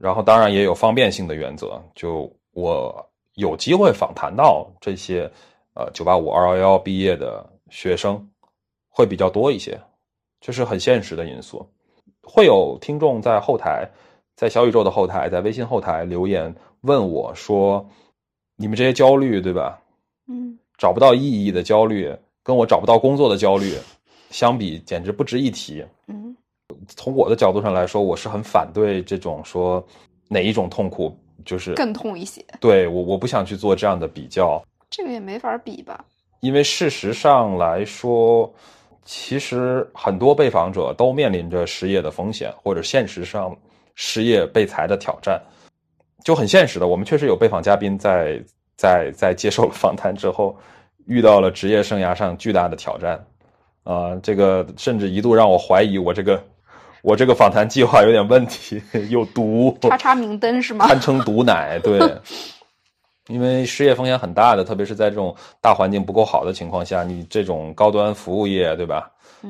S1: 然后当然也有方便性的原则，就我有机会访谈到这些，呃，九八五、二幺幺毕业的学生会比较多一些，这是很现实的因素。会有听众在后台，在小宇宙的后台，在微信后台留言问我说：“你们这些焦虑，对吧？
S2: 嗯，
S1: 找不到意义的焦虑，跟我找不到工作的焦虑相比，简直不值一提。”
S2: 嗯。
S1: 从我的角度上来说，我是很反对这种说哪一种痛苦就是
S2: 更痛一些。
S1: 对我，我不想去做这样的比较。
S2: 这个也没法比吧？
S1: 因为事实上来说，其实很多被访者都面临着失业的风险，或者现实上失业被裁的挑战，就很现实的。我们确实有被访嘉宾在在在接受了访谈之后，遇到了职业生涯上巨大的挑战。啊，这个甚至一度让我怀疑我这个。我这个访谈计划有点问题，[LAUGHS] 有毒。
S2: 叉叉明灯是吗？
S1: 堪称毒奶，对。[LAUGHS] 因为失业风险很大的，特别是在这种大环境不够好的情况下，你这种高端服务业，对吧？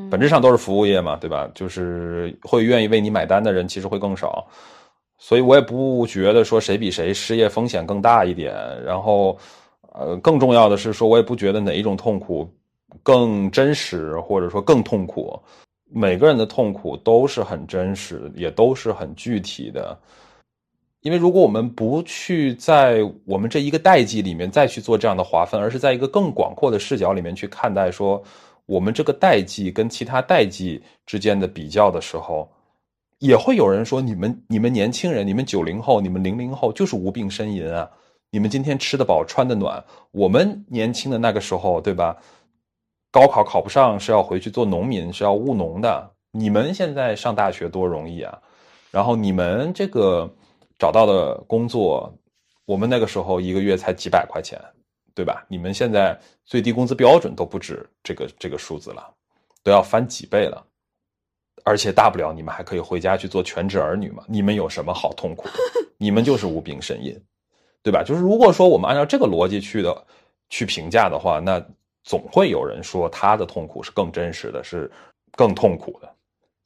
S1: 本质上都是服务业嘛，对吧？就是会愿意为你买单的人其实会更少，所以我也不觉得说谁比谁失业风险更大一点。然后，呃，更重要的是说，我也不觉得哪一种痛苦更真实，或者说更痛苦。每个人的痛苦都是很真实，也都是很具体的。因为如果我们不去在我们这一个代际里面再去做这样的划分，而是在一个更广阔的视角里面去看待说我们这个代际跟其他代际之间的比较的时候，也会有人说：你们、你们年轻人，你们九零后、你们零零后就是无病呻吟啊！你们今天吃得饱、穿得暖，我们年轻的那个时候，对吧？高考考不上是要回去做农民，是要务农的。你们现在上大学多容易啊！然后你们这个找到的工作，我们那个时候一个月才几百块钱，对吧？你们现在最低工资标准都不止这个这个数字了，都要翻几倍了。而且大不了你们还可以回家去做全职儿女嘛。你们有什么好痛苦的？[LAUGHS] 你们就是无病呻吟，对吧？就是如果说我们按照这个逻辑去的去评价的话，那。总会有人说他的痛苦是更真实的，是更痛苦的，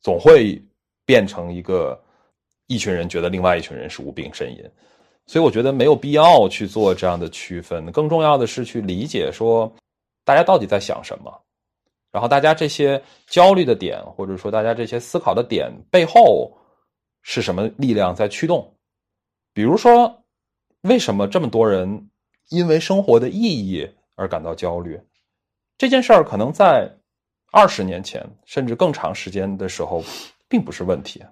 S1: 总会变成一个一群人觉得另外一群人是无病呻吟，所以我觉得没有必要去做这样的区分。更重要的是去理解说大家到底在想什么，然后大家这些焦虑的点，或者说大家这些思考的点背后是什么力量在驱动？比如说，为什么这么多人因为生活的意义而感到焦虑？这件事儿可能在二十年前，甚至更长时间的时候，并不是问题。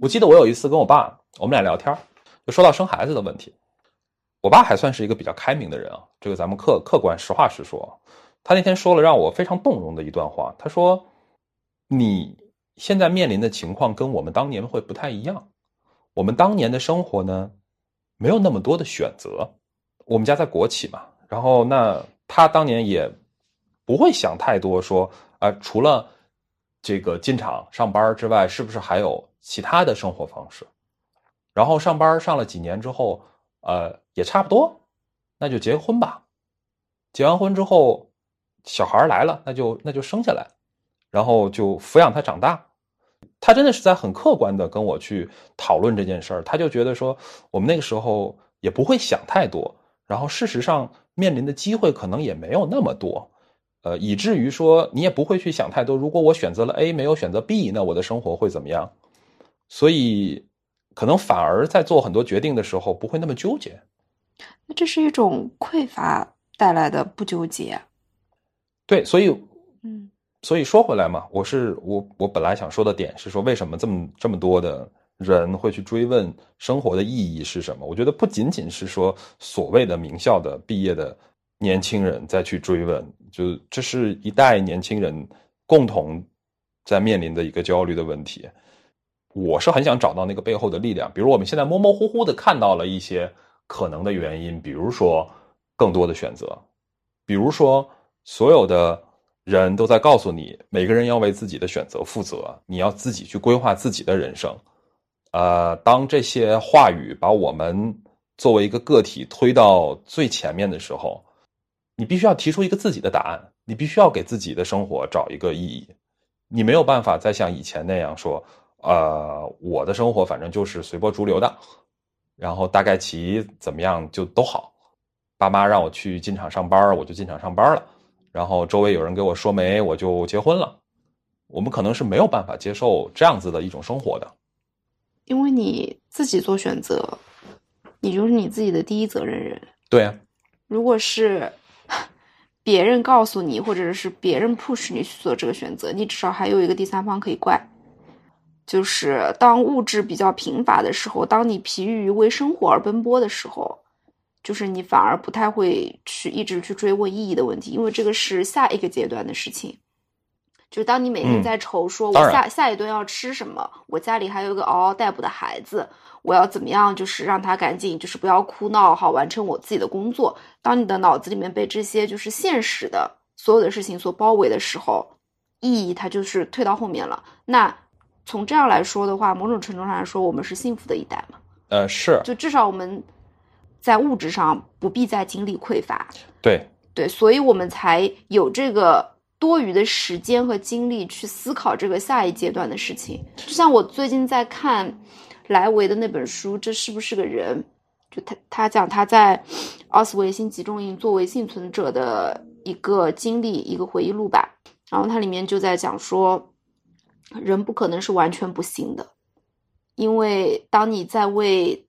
S1: 我记得我有一次跟我爸，我们俩聊天，就说到生孩子的问题。我爸还算是一个比较开明的人啊，这个咱们客客观实话实说。他那天说了让我非常动容的一段话，他说：“你现在面临的情况跟我们当年会不太一样。我们当年的生活呢，没有那么多的选择。我们家在国企嘛，然后那他当年也。”不会想太多，说啊，除了这个进厂上班之外，是不是还有其他的生活方式？然后上班上了几年之后，呃，也差不多，那就结婚吧。结完婚之后，小孩来了，那就那就生下来，然后就抚养他长大。他真的是在很客观的跟我去讨论这件事儿。他就觉得说，我们那个时候也不会想太多，然后事实上面临的机会可能也没有那么多，呃，以至于说你也不会去想太多。如果我选择了 A，没有选择 B，那我的生活会怎么样？所以，可能反而在做很多决定的时候不会那么纠结。
S2: 那这是一种匮乏带来的不纠结。
S1: 对，所以，
S2: 嗯，
S1: 所以说回来嘛，我是我我本来想说的点是说，为什么这么这么多的人会去追问生活的意义是什么？我觉得不仅仅是说所谓的名校的毕业的年轻人再去追问，就这是一代年轻人共同在面临的一个焦虑的问题。我是很想找到那个背后的力量，比如我们现在模模糊糊的看到了一些可能的原因，比如说更多的选择，比如说。所有的人都在告诉你，每个人要为自己的选择负责，你要自己去规划自己的人生。呃，当这些话语把我们作为一个个体推到最前面的时候，你必须要提出一个自己的答案，你必须要给自己的生活找一个意义。你没有办法再像以前那样说，呃，我的生活反正就是随波逐流的，然后大概其怎么样就都好。爸妈让我去进厂上班，我就进厂上班了。然后周围有人给我说媒，我就结婚了。我们可能是没有办法接受这样子的一种生活的，
S2: 因为你自己做选择，你就是你自己的第一责任人。
S1: 对啊，
S2: 如果是别人告诉你，或者是别人 push 你去做这个选择，你至少还有一个第三方可以怪。就是当物质比较贫乏的时候，当你疲于为生活而奔波的时候。就是你反而不太会去一直去追问意义的问题，因为这个是下一个阶段的事情。就当你每天在愁说，我下下一顿要吃什么，我家里还有一个嗷嗷待哺的孩子，我要怎么样，就是让他赶紧，就是不要哭闹，好完成我自己的工作。当你的脑子里面被这些就是现实的所有的事情所包围的时候，意义它就是退到后面了。那从这样来说的话，某种程度上来说，我们是幸福的一代嘛？
S1: 呃，是，
S2: 就至少我们。在物质上不必再经历匮乏，
S1: 对
S2: 对，所以我们才有这个多余的时间和精力去思考这个下一阶段的事情。就像我最近在看莱维的那本书《这是不是个人》，就他他讲他在奥斯维辛集中营作为幸存者的一个经历，一个回忆录吧。然后它里面就在讲说，人不可能是完全不幸的，因为当你在为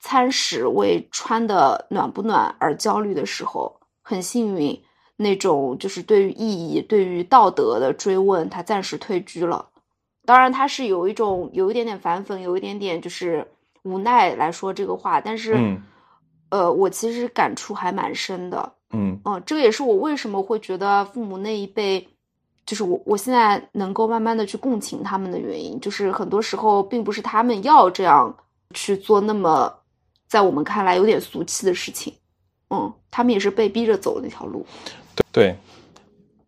S2: 餐食为穿的暖不暖而焦虑的时候，很幸运，那种就是对于意义、对于道德的追问，他暂时退居了。当然，他是有一种有一点点反讽，有一点点就是无奈来说这个话。但是，呃，我其实感触还蛮深的。
S1: 嗯，
S2: 哦，这个也是我为什么会觉得父母那一辈，就是我我现在能够慢慢的去共情他们的原因，就是很多时候并不是他们要这样去做那么。在我们看来有点俗气的事情，嗯，他们也是被逼着走那条路。
S1: 对对，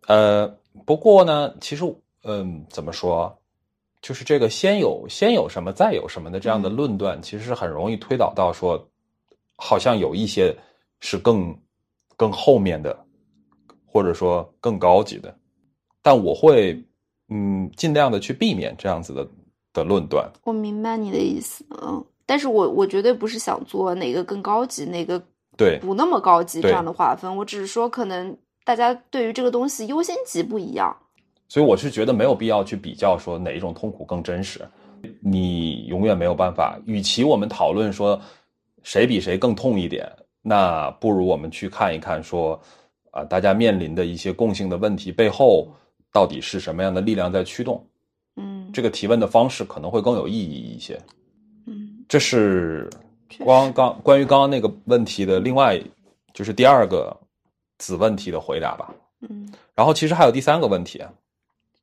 S1: 呃，不过呢，其实，嗯，怎么说，就是这个先有先有什么再有什么的这样的论断，其实是很容易推导到说，好像有一些是更更后面的，或者说更高级的。但我会，嗯，尽量的去避免这样子的的论断。
S2: 我明白你的意思，嗯。但是我我绝对不是想做哪个更高级，哪个
S1: 对
S2: 不那么高级这样的划分。我只是说，可能大家对于这个东西优先级不一样。
S1: 所以我是觉得没有必要去比较说哪一种痛苦更真实。你永远没有办法。与其我们讨论说谁比谁更痛一点，那不如我们去看一看说啊，大家面临的一些共性的问题背后到底是什么样的力量在驱动？
S2: 嗯，
S1: 这个提问的方式可能会更有意义一些。嗯这是
S2: 光
S1: 刚关于刚刚那个问题的另外，就是第二个子问题的回答吧。
S2: 嗯，
S1: 然后其实还有第三个问题，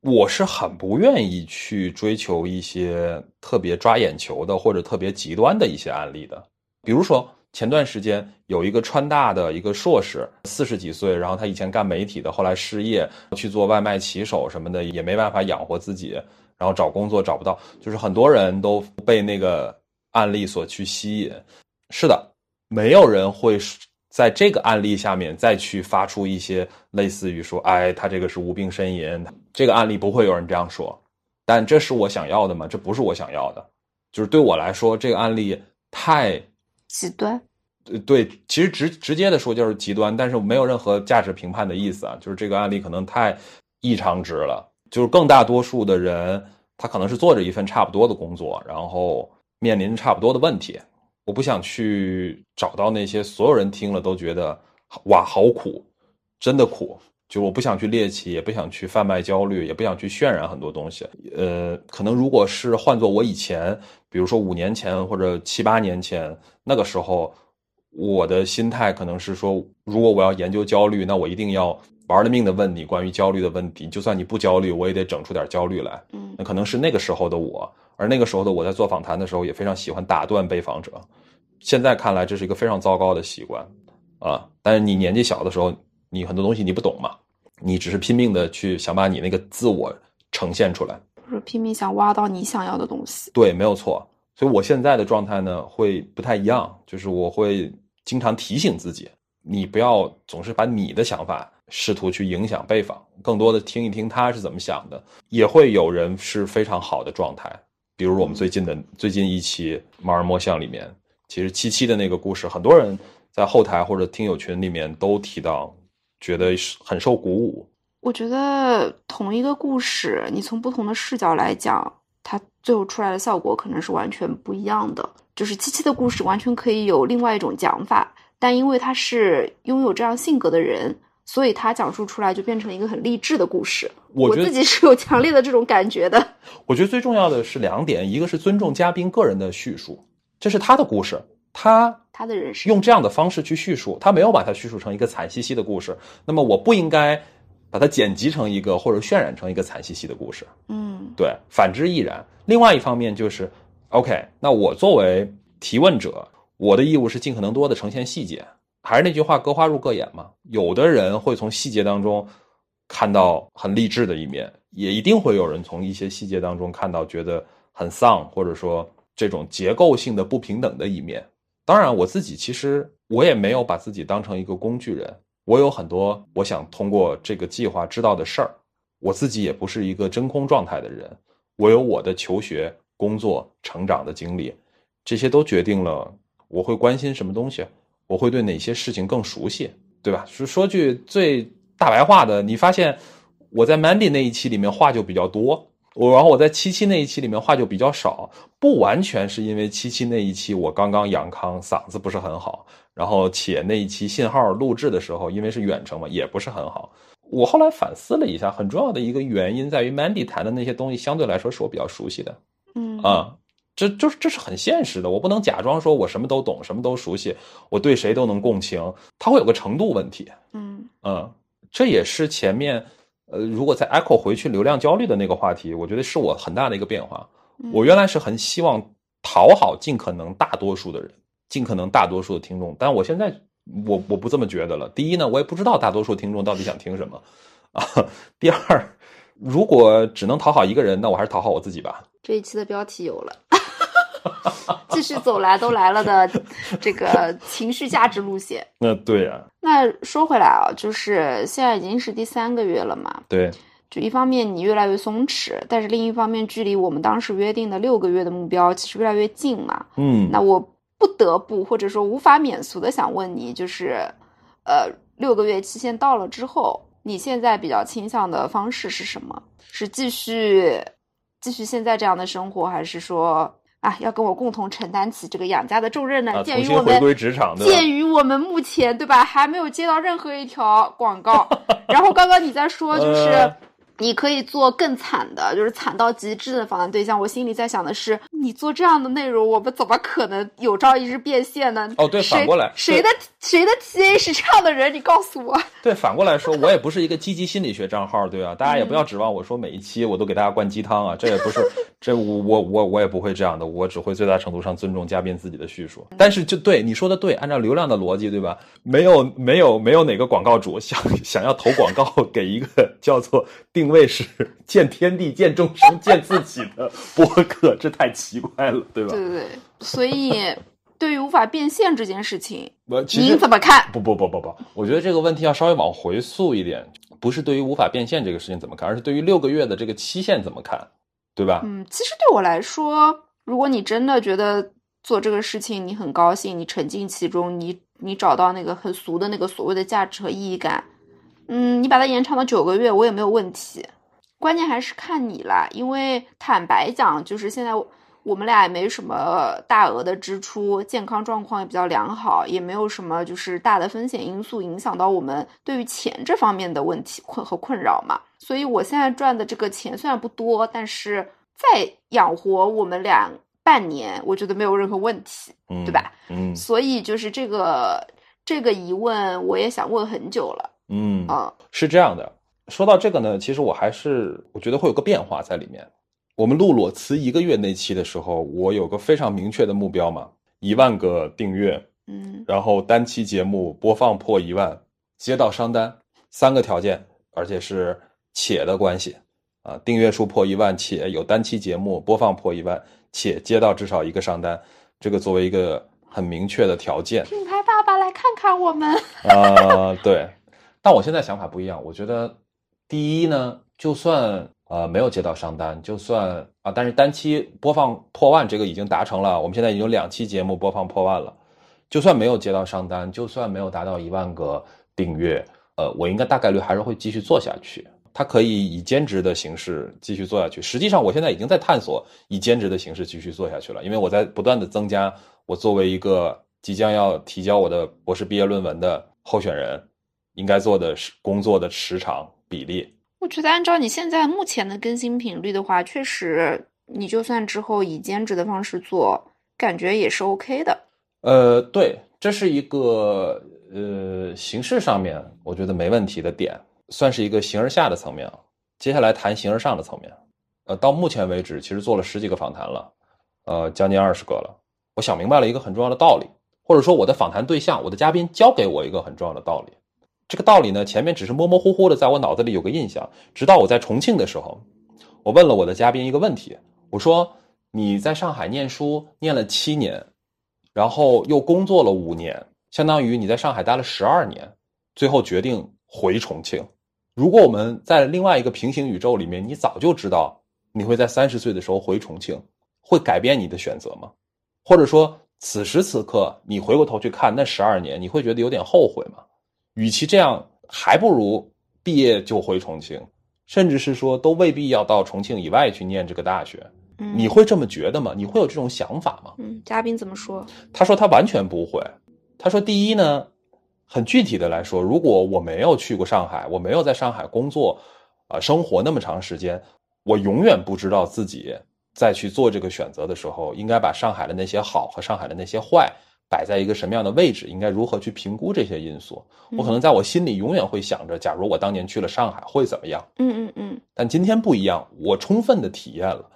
S1: 我是很不愿意去追求一些特别抓眼球的或者特别极端的一些案例的。比如说前段时间有一个川大的一个硕士，四十几岁，然后他以前干媒体的，后来失业去做外卖骑手什么的，也没办法养活自己，然后找工作找不到，就是很多人都被那个。案例所去吸引，是的，没有人会在这个案例下面再去发出一些类似于说，哎，他这个是无病呻吟。这个案例不会有人这样说，但这是我想要的吗？这不是我想要的。就是对我来说，这个案例太
S2: 极端。
S1: 呃，对，其实直直接的说就是极端，但是没有任何价值评判的意思啊。就是这个案例可能太异常值了。就是更大多数的人，他可能是做着一份差不多的工作，然后面临差不多的问题。我不想去找到那些所有人听了都觉得哇好苦，真的苦。就我不想去猎奇，也不想去贩卖焦虑，也不想去渲染很多东西。呃，可能如果是换做我以前，比如说五年前或者七八年前那个时候，我的心态可能是说，如果我要研究焦虑，那我一定要玩了命的问你关于焦虑的问题。就算你不焦虑，我也得整出点焦虑来。
S2: 嗯，
S1: 那可能是那个时候的我，而那个时候的我在做访谈的时候也非常喜欢打断被访者。现在看来，这是一个非常糟糕的习惯啊！但是你年纪小的时候，你很多东西你不懂嘛。你只是拼命的去想把你那个自我呈现出来，
S2: 就是拼命想挖到你想要的东西。
S1: 对，没有错。所以我现在的状态呢，会不太一样，就是我会经常提醒自己，你不要总是把你的想法试图去影响被访，更多的听一听他是怎么想的。也会有人是非常好的状态，比如我们最近的最近一期《猫儿摸象》里面，其实七七的那个故事，很多人在后台或者听友群里面都提到。觉得很受鼓舞。
S2: 我觉得同一个故事，你从不同的视角来讲，它最后出来的效果可能是完全不一样的。就是七七的故事完全可以有另外一种讲法，但因为他是拥有这样性格的人，所以他讲述出来就变成一个很励志的故事。
S1: 我
S2: 自己是有强烈的这种感觉的。[LAUGHS]
S1: 我觉得最重要的是两点，一个是尊重嘉宾个人的叙述，这是他的故事。他
S2: 他的人生
S1: 用这样的方式去叙述，他没有把它叙述成一个惨兮兮的故事。那么我不应该把它剪辑成一个或者渲染成一个惨兮兮的故事。
S2: 嗯，
S1: 对，反之亦然。另外一方面就是，OK，那我作为提问者，我的义务是尽可能多的呈现细节。还是那句话，各花入各眼嘛。有的人会从细节当中看到很励志的一面，也一定会有人从一些细节当中看到觉得很丧，或者说这种结构性的不平等的一面。当然，我自己其实我也没有把自己当成一个工具人。我有很多我想通过这个计划知道的事儿。我自己也不是一个真空状态的人。我有我的求学、工作、成长的经历，这些都决定了我会关心什么东西，我会对哪些事情更熟悉，对吧？说说句最大白话的，你发现我在 Mandy 那一期里面话就比较多。我然后我在七七那一期里面话就比较少，不完全是因为七七那一期我刚刚养康，嗓子不是很好，然后且那一期信号录制的时候，因为是远程嘛，也不是很好。我后来反思了一下，很重要的一个原因在于 Mandy 谈的那些东西相对来说是我比较熟悉的，
S2: 嗯
S1: 啊，这就是这是很现实的，我不能假装说我什么都懂，什么都熟悉，我对谁都能共情，它会有个程度问题，
S2: 嗯
S1: 嗯，这也是前面。呃，如果在 echo 回去流量焦虑的那个话题，我觉得是我很大的一个变化。我原来是很希望讨好尽可能大多数的人，尽可能大多数的听众，但我现在我我不这么觉得了。第一呢，我也不知道大多数听众到底想听什么啊。[LAUGHS] 第二，如果只能讨好一个人，那我还是讨好我自己吧。
S2: 这一期的标题有了。[LAUGHS] 继续走来都来了的这个情绪价值路线。[LAUGHS]
S1: 那对呀。
S2: 那说回来啊，就是现在已经是第三个月了嘛。
S1: 对。
S2: 就一方面你越来越松弛，但是另一方面，距离我们当时约定的六个月的目标其实越来越近嘛。
S1: 嗯。
S2: 那我不得不或者说无法免俗的想问你，就是呃，六个月期限到了之后，你现在比较倾向的方式是什么？是继续继续现在这样的生活，还是说？啊，要跟我共同承担起这个养家的重任呢。鉴于我们鉴于我们目前对吧，还没有接到任何一条广告。[LAUGHS] 然后刚刚你在说，就是你可以做更惨的，就是惨到极致的访谈对象。我心里在想的是，你做这样的内容，我们怎么可能有朝一日变现呢？
S1: 哦，对，反过来，
S2: 谁的谁的 TA 是这样的人？你告诉我。
S1: 对，反过来说，[LAUGHS] 我也不是一个积极心理学账号，对吧？大家也不要指望我说每一期我都给大家灌鸡汤啊，这也不是。[LAUGHS] 这我我我我也不会这样的，我只会最大程度上尊重嘉宾自己的叙述。但是就对你说的对，按照流量的逻辑，对吧？没有没有没有哪个广告主想想要投广告给一个叫做定位是见天地、见众生、见自己的播客，这太奇怪了，对吧？
S2: 对对对。所以对于无法变现这件事情，
S1: 您
S2: 怎么看？
S1: 不不不不不，我觉得这个问题要稍微往回溯一点，不是对于无法变现这个事情怎么看，而是对于六个月的这个期限怎么看。对吧？
S2: 嗯，其实对我来说，如果你真的觉得做这个事情你很高兴，你沉浸其中，你你找到那个很俗的那个所谓的价值和意义感，嗯，你把它延长到九个月，我也没有问题。关键还是看你啦，因为坦白讲，就是现在我们俩也没什么大额的支出，健康状况也比较良好，也没有什么就是大的风险因素影响到我们对于钱这方面的问题困和困扰嘛。所以我现在赚的这个钱虽然不多，但是再养活我们俩半年，我觉得没有任何问题，对吧？
S1: 嗯
S2: 所以就是这个这个疑问，我也想问很久了。
S1: 嗯
S2: 啊
S1: 是这样的。说到这个呢，其实我还是我觉得会有个变化在里面。我们录裸辞一个月那期的时候，我有个非常明确的目标嘛，一万个订阅，
S2: 嗯
S1: 然后单期节目播放破一万，接到商单，三个条件，而且是且的关系啊，订阅数破一万，且有单期节目播放破一万，且接到至少一个商单，这个作为一个很明确的条件。
S2: 品牌爸爸来看看我们。[LAUGHS]
S1: 啊，对，但我现在想法不一样，我觉得第一呢，就算呃没有接到商单，就算啊，但是单期播放破万这个已经达成了，我们现在已经有两期节目播放破万了，就算没有接到商单，就算没有达到一万个订阅，呃，我应该大概率还是会继续做下去。它可以以兼职的形式继续做下去。实际上，我现在已经在探索以兼职的形式继续做下去了，因为我在不断的增加我作为一个即将要提交我的博士毕业论文的候选人应该做的时工作的时长比例。
S2: 我觉得按照你现在目前的更新频率的话，确实，你就算之后以兼职的方式做，感觉也是 OK 的。
S1: 呃，对，这是一个呃形式上面我觉得没问题的点，算是一个形而下的层面啊。接下来谈形而上的层面，呃，到目前为止其实做了十几个访谈了，呃，将近二十个了。我想明白了一个很重要的道理，或者说我的访谈对象，我的嘉宾教给我一个很重要的道理。这个道理呢，前面只是模模糊糊的在我脑子里有个印象，直到我在重庆的时候，我问了我的嘉宾一个问题，我说：“你在上海念书念了七年，然后又工作了五年，相当于你在上海待了十二年，最后决定回重庆。如果我们在另外一个平行宇宙里面，你早就知道你会在三十岁的时候回重庆，会改变你的选择吗？或者说，此时此刻你回过头去看那十二年，你会觉得有点后悔吗？与其这样，还不如毕业就回重庆，甚至是说都未必要到重庆以外去念这个大学。
S2: 嗯，
S1: 你会这么觉得吗？你会有这种想法吗？
S2: 嗯，嘉宾怎么说？
S1: 他说他完全不会。他说，第一呢，很具体的来说，如果我没有去过上海，我没有在上海工作，啊、生活那么长时间，我永远不知道自己在去做这个选择的时候，应该把上海的那些好和上海的那些坏摆在一个什么样的位置，应该如何去评估这些因素。我可能在我心里永远会想着，假如我当年去了上海会怎么样。
S2: 嗯嗯嗯
S1: 但今天不一样，我充分的体验了，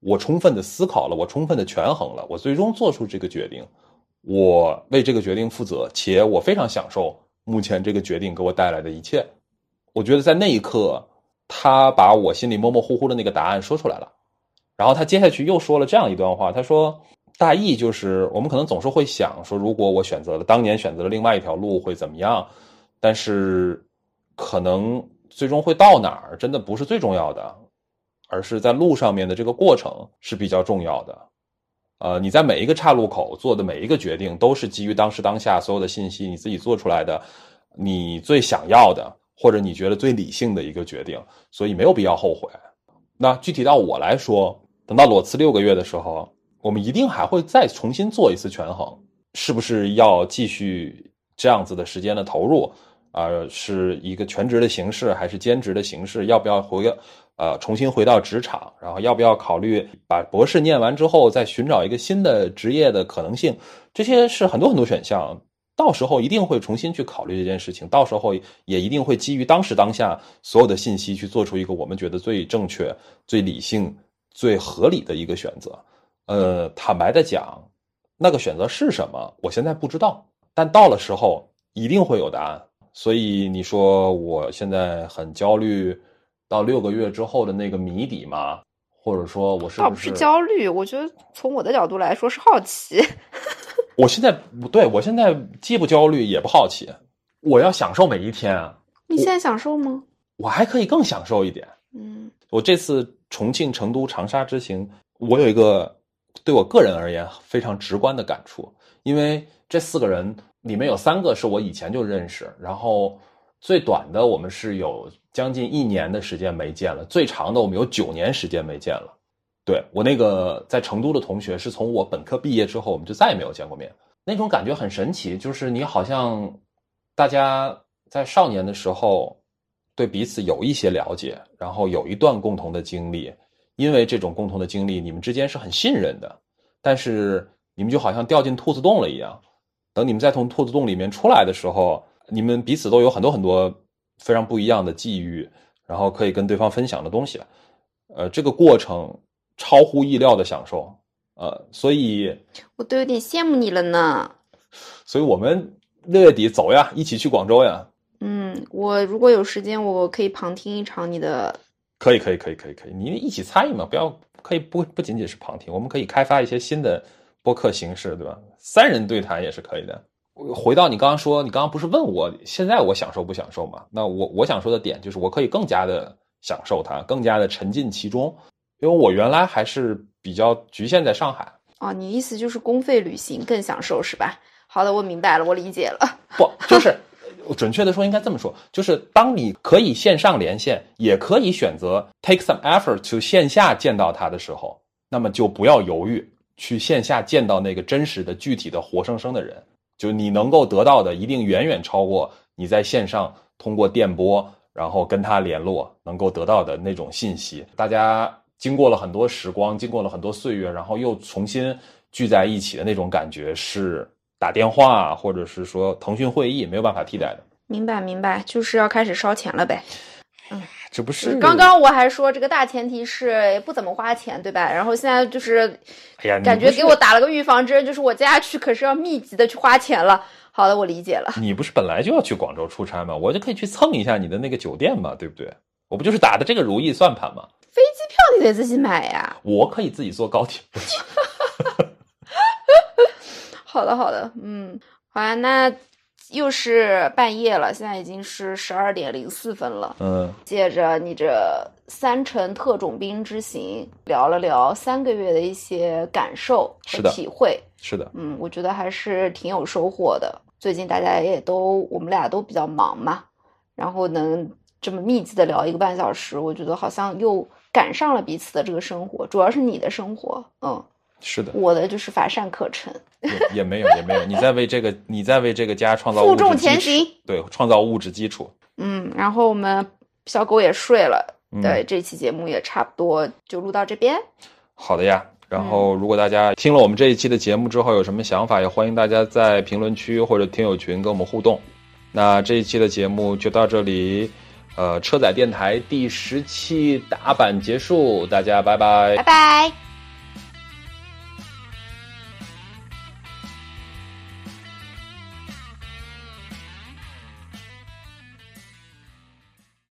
S1: 我充分的思考了，我充分的权衡了，我最终做出这个决定，我为这个决定负责，且我非常享受目前这个决定给我带来的一切。我觉得在那一刻，他把我心里模模糊糊的那个答案说出来了，然后他接下去又说了这样一段话，他说大意就是我们可能总是会想说，如果我选择了当年选择了另外一条路会怎么样，但是可能最终会到哪儿，真的不是最重要的，而是在路上面的这个过程是比较重要的。呃，你在每一个岔路口做的每一个决定，都是基于当时当下所有的信息，你自己做出来的，你最想要的，或者你觉得最理性的一个决定，所以没有必要后悔。那具体到我来说，等到裸辞六个月的时候，我们一定还会再重新做一次权衡，是不是要继续这样子的时间的投入，啊、是一个全职的形式还是兼职的形式？要不要回呃重新回到职场？然后要不要考虑把博士念完之后再寻找一个新的职业的可能性？这些是很多很多选项。到时候一定会重新去考虑这件事情，到时候也一定会基于当时当下所有的信息去做出一个我们觉得最正确、最理性、最合理的一个选择。呃，坦白的讲，那个选择是什么，我现在不知道，但到了时候一定会有答案。所以你说我现在很焦虑，到六个月之后的那个谜底吗？或者说我是不是
S2: 倒不是焦虑，我觉得从我的角度来说是好奇。[LAUGHS]
S1: 我现在不对，我现在既不焦虑也不好奇，我要享受每一天啊！
S2: 你现在享受吗？
S1: 我还可以更享受一点。
S2: 嗯
S1: 我这次重庆、成都、长沙之行，我有一个对我个人而言非常直观的感触，因为这四个人里面有三个是我以前就认识，然后最短的我们是有将近一年的时间没见了，最长的我们有九年时间没见了。对我那个在成都的同学，是从我本科毕业之后，我们就再也没有见过面。那种感觉很神奇，就是你好像大家在少年的时候对彼此有一些了解，然后有一段共同的经历，因为这种共同的经历，你们之间是很信任的。但是你们就好像掉进兔子洞了一样，等你们再从兔子洞里面出来的时候，你们彼此都有很多很多非常不一样的际遇，然后可以跟对方分享的东西。呃，这个过程。超乎意料的享受，呃，所以
S2: 我都有点羡慕你了呢。
S1: 所以我们六月底走呀，一起去广州呀。
S2: 嗯，我如果有时间，我可以旁听一场你的。
S1: 可以，可以，可以，可以，可以，你一起参与嘛？不要，可以不不仅仅是旁听，我们可以开发一些新的播客形式，对吧？三人对谈也是可以的。回到你刚刚说，你刚刚不是问我现在我享受不享受嘛？那我我想说的点就是，我可以更加的享受它，更加的沉浸其中。因为我原来还是比较局限在上海
S2: 哦，你意思就是公费旅行更享受是吧？好的，我明白了，我理解了。
S1: 不，就是准确的说，应该这么说，就是当你可以线上连线，也可以选择 take some effort to 线下见到他的时候，那么就不要犹豫，去线下见到那个真实的、具体的、活生生的人。就你能够得到的，一定远远超过你在线上通过电波然后跟他联络能够得到的那种信息。大家。经过了很多时光，经过了很多岁月，然后又重新聚在一起的那种感觉，是打电话或者是说腾讯会议没有办法替代的。
S2: 明白，明白，就是要开始烧钱了呗。
S1: 嗯，这不是
S2: 刚刚我还说这个大前提是不怎么花钱，对吧？然后现在就是，
S1: 哎呀，
S2: 感觉给我打了个预防针，就是我接下去可是要密集的去花钱了。好的，我理解了。
S1: 你不是本来就要去广州出差吗？我就可以去蹭一下你的那个酒店嘛，对不对？我不就是打的这个如意算盘吗？
S2: 飞机票你得自己买呀，
S1: 我可以自己坐高铁。[LAUGHS]
S2: 好的，好的，嗯，好呀，那又是半夜了，现在已经是十二点零四分了。
S1: 嗯，
S2: 借着你这三城特种兵之行，聊了聊三个月的一些感受和体会。
S1: 是的，
S2: 嗯，我觉得还是挺有收获的。最近大家也都，我们俩都比较忙嘛，然后能这么密集的聊一个半小时，我觉得好像又。赶上了彼此的这个生活，主要是你的生活，嗯，
S1: 是的，
S2: 我的就是乏善可陈，
S1: 也没有也没有，你在为这个你在为这个家创造
S2: 负重前行，
S1: 对，创造物质基础，
S2: 嗯，然后我们小狗也睡了，对，这期节目也差不多就录到这边，
S1: 好的呀，然后如果大家听了我们这一期的节目之后有什么想法，也欢迎大家在评论区或者听友群跟我们互动，那这一期的节目就到这里。呃，车载电台第十期打板结束，大家拜拜，
S2: 拜拜。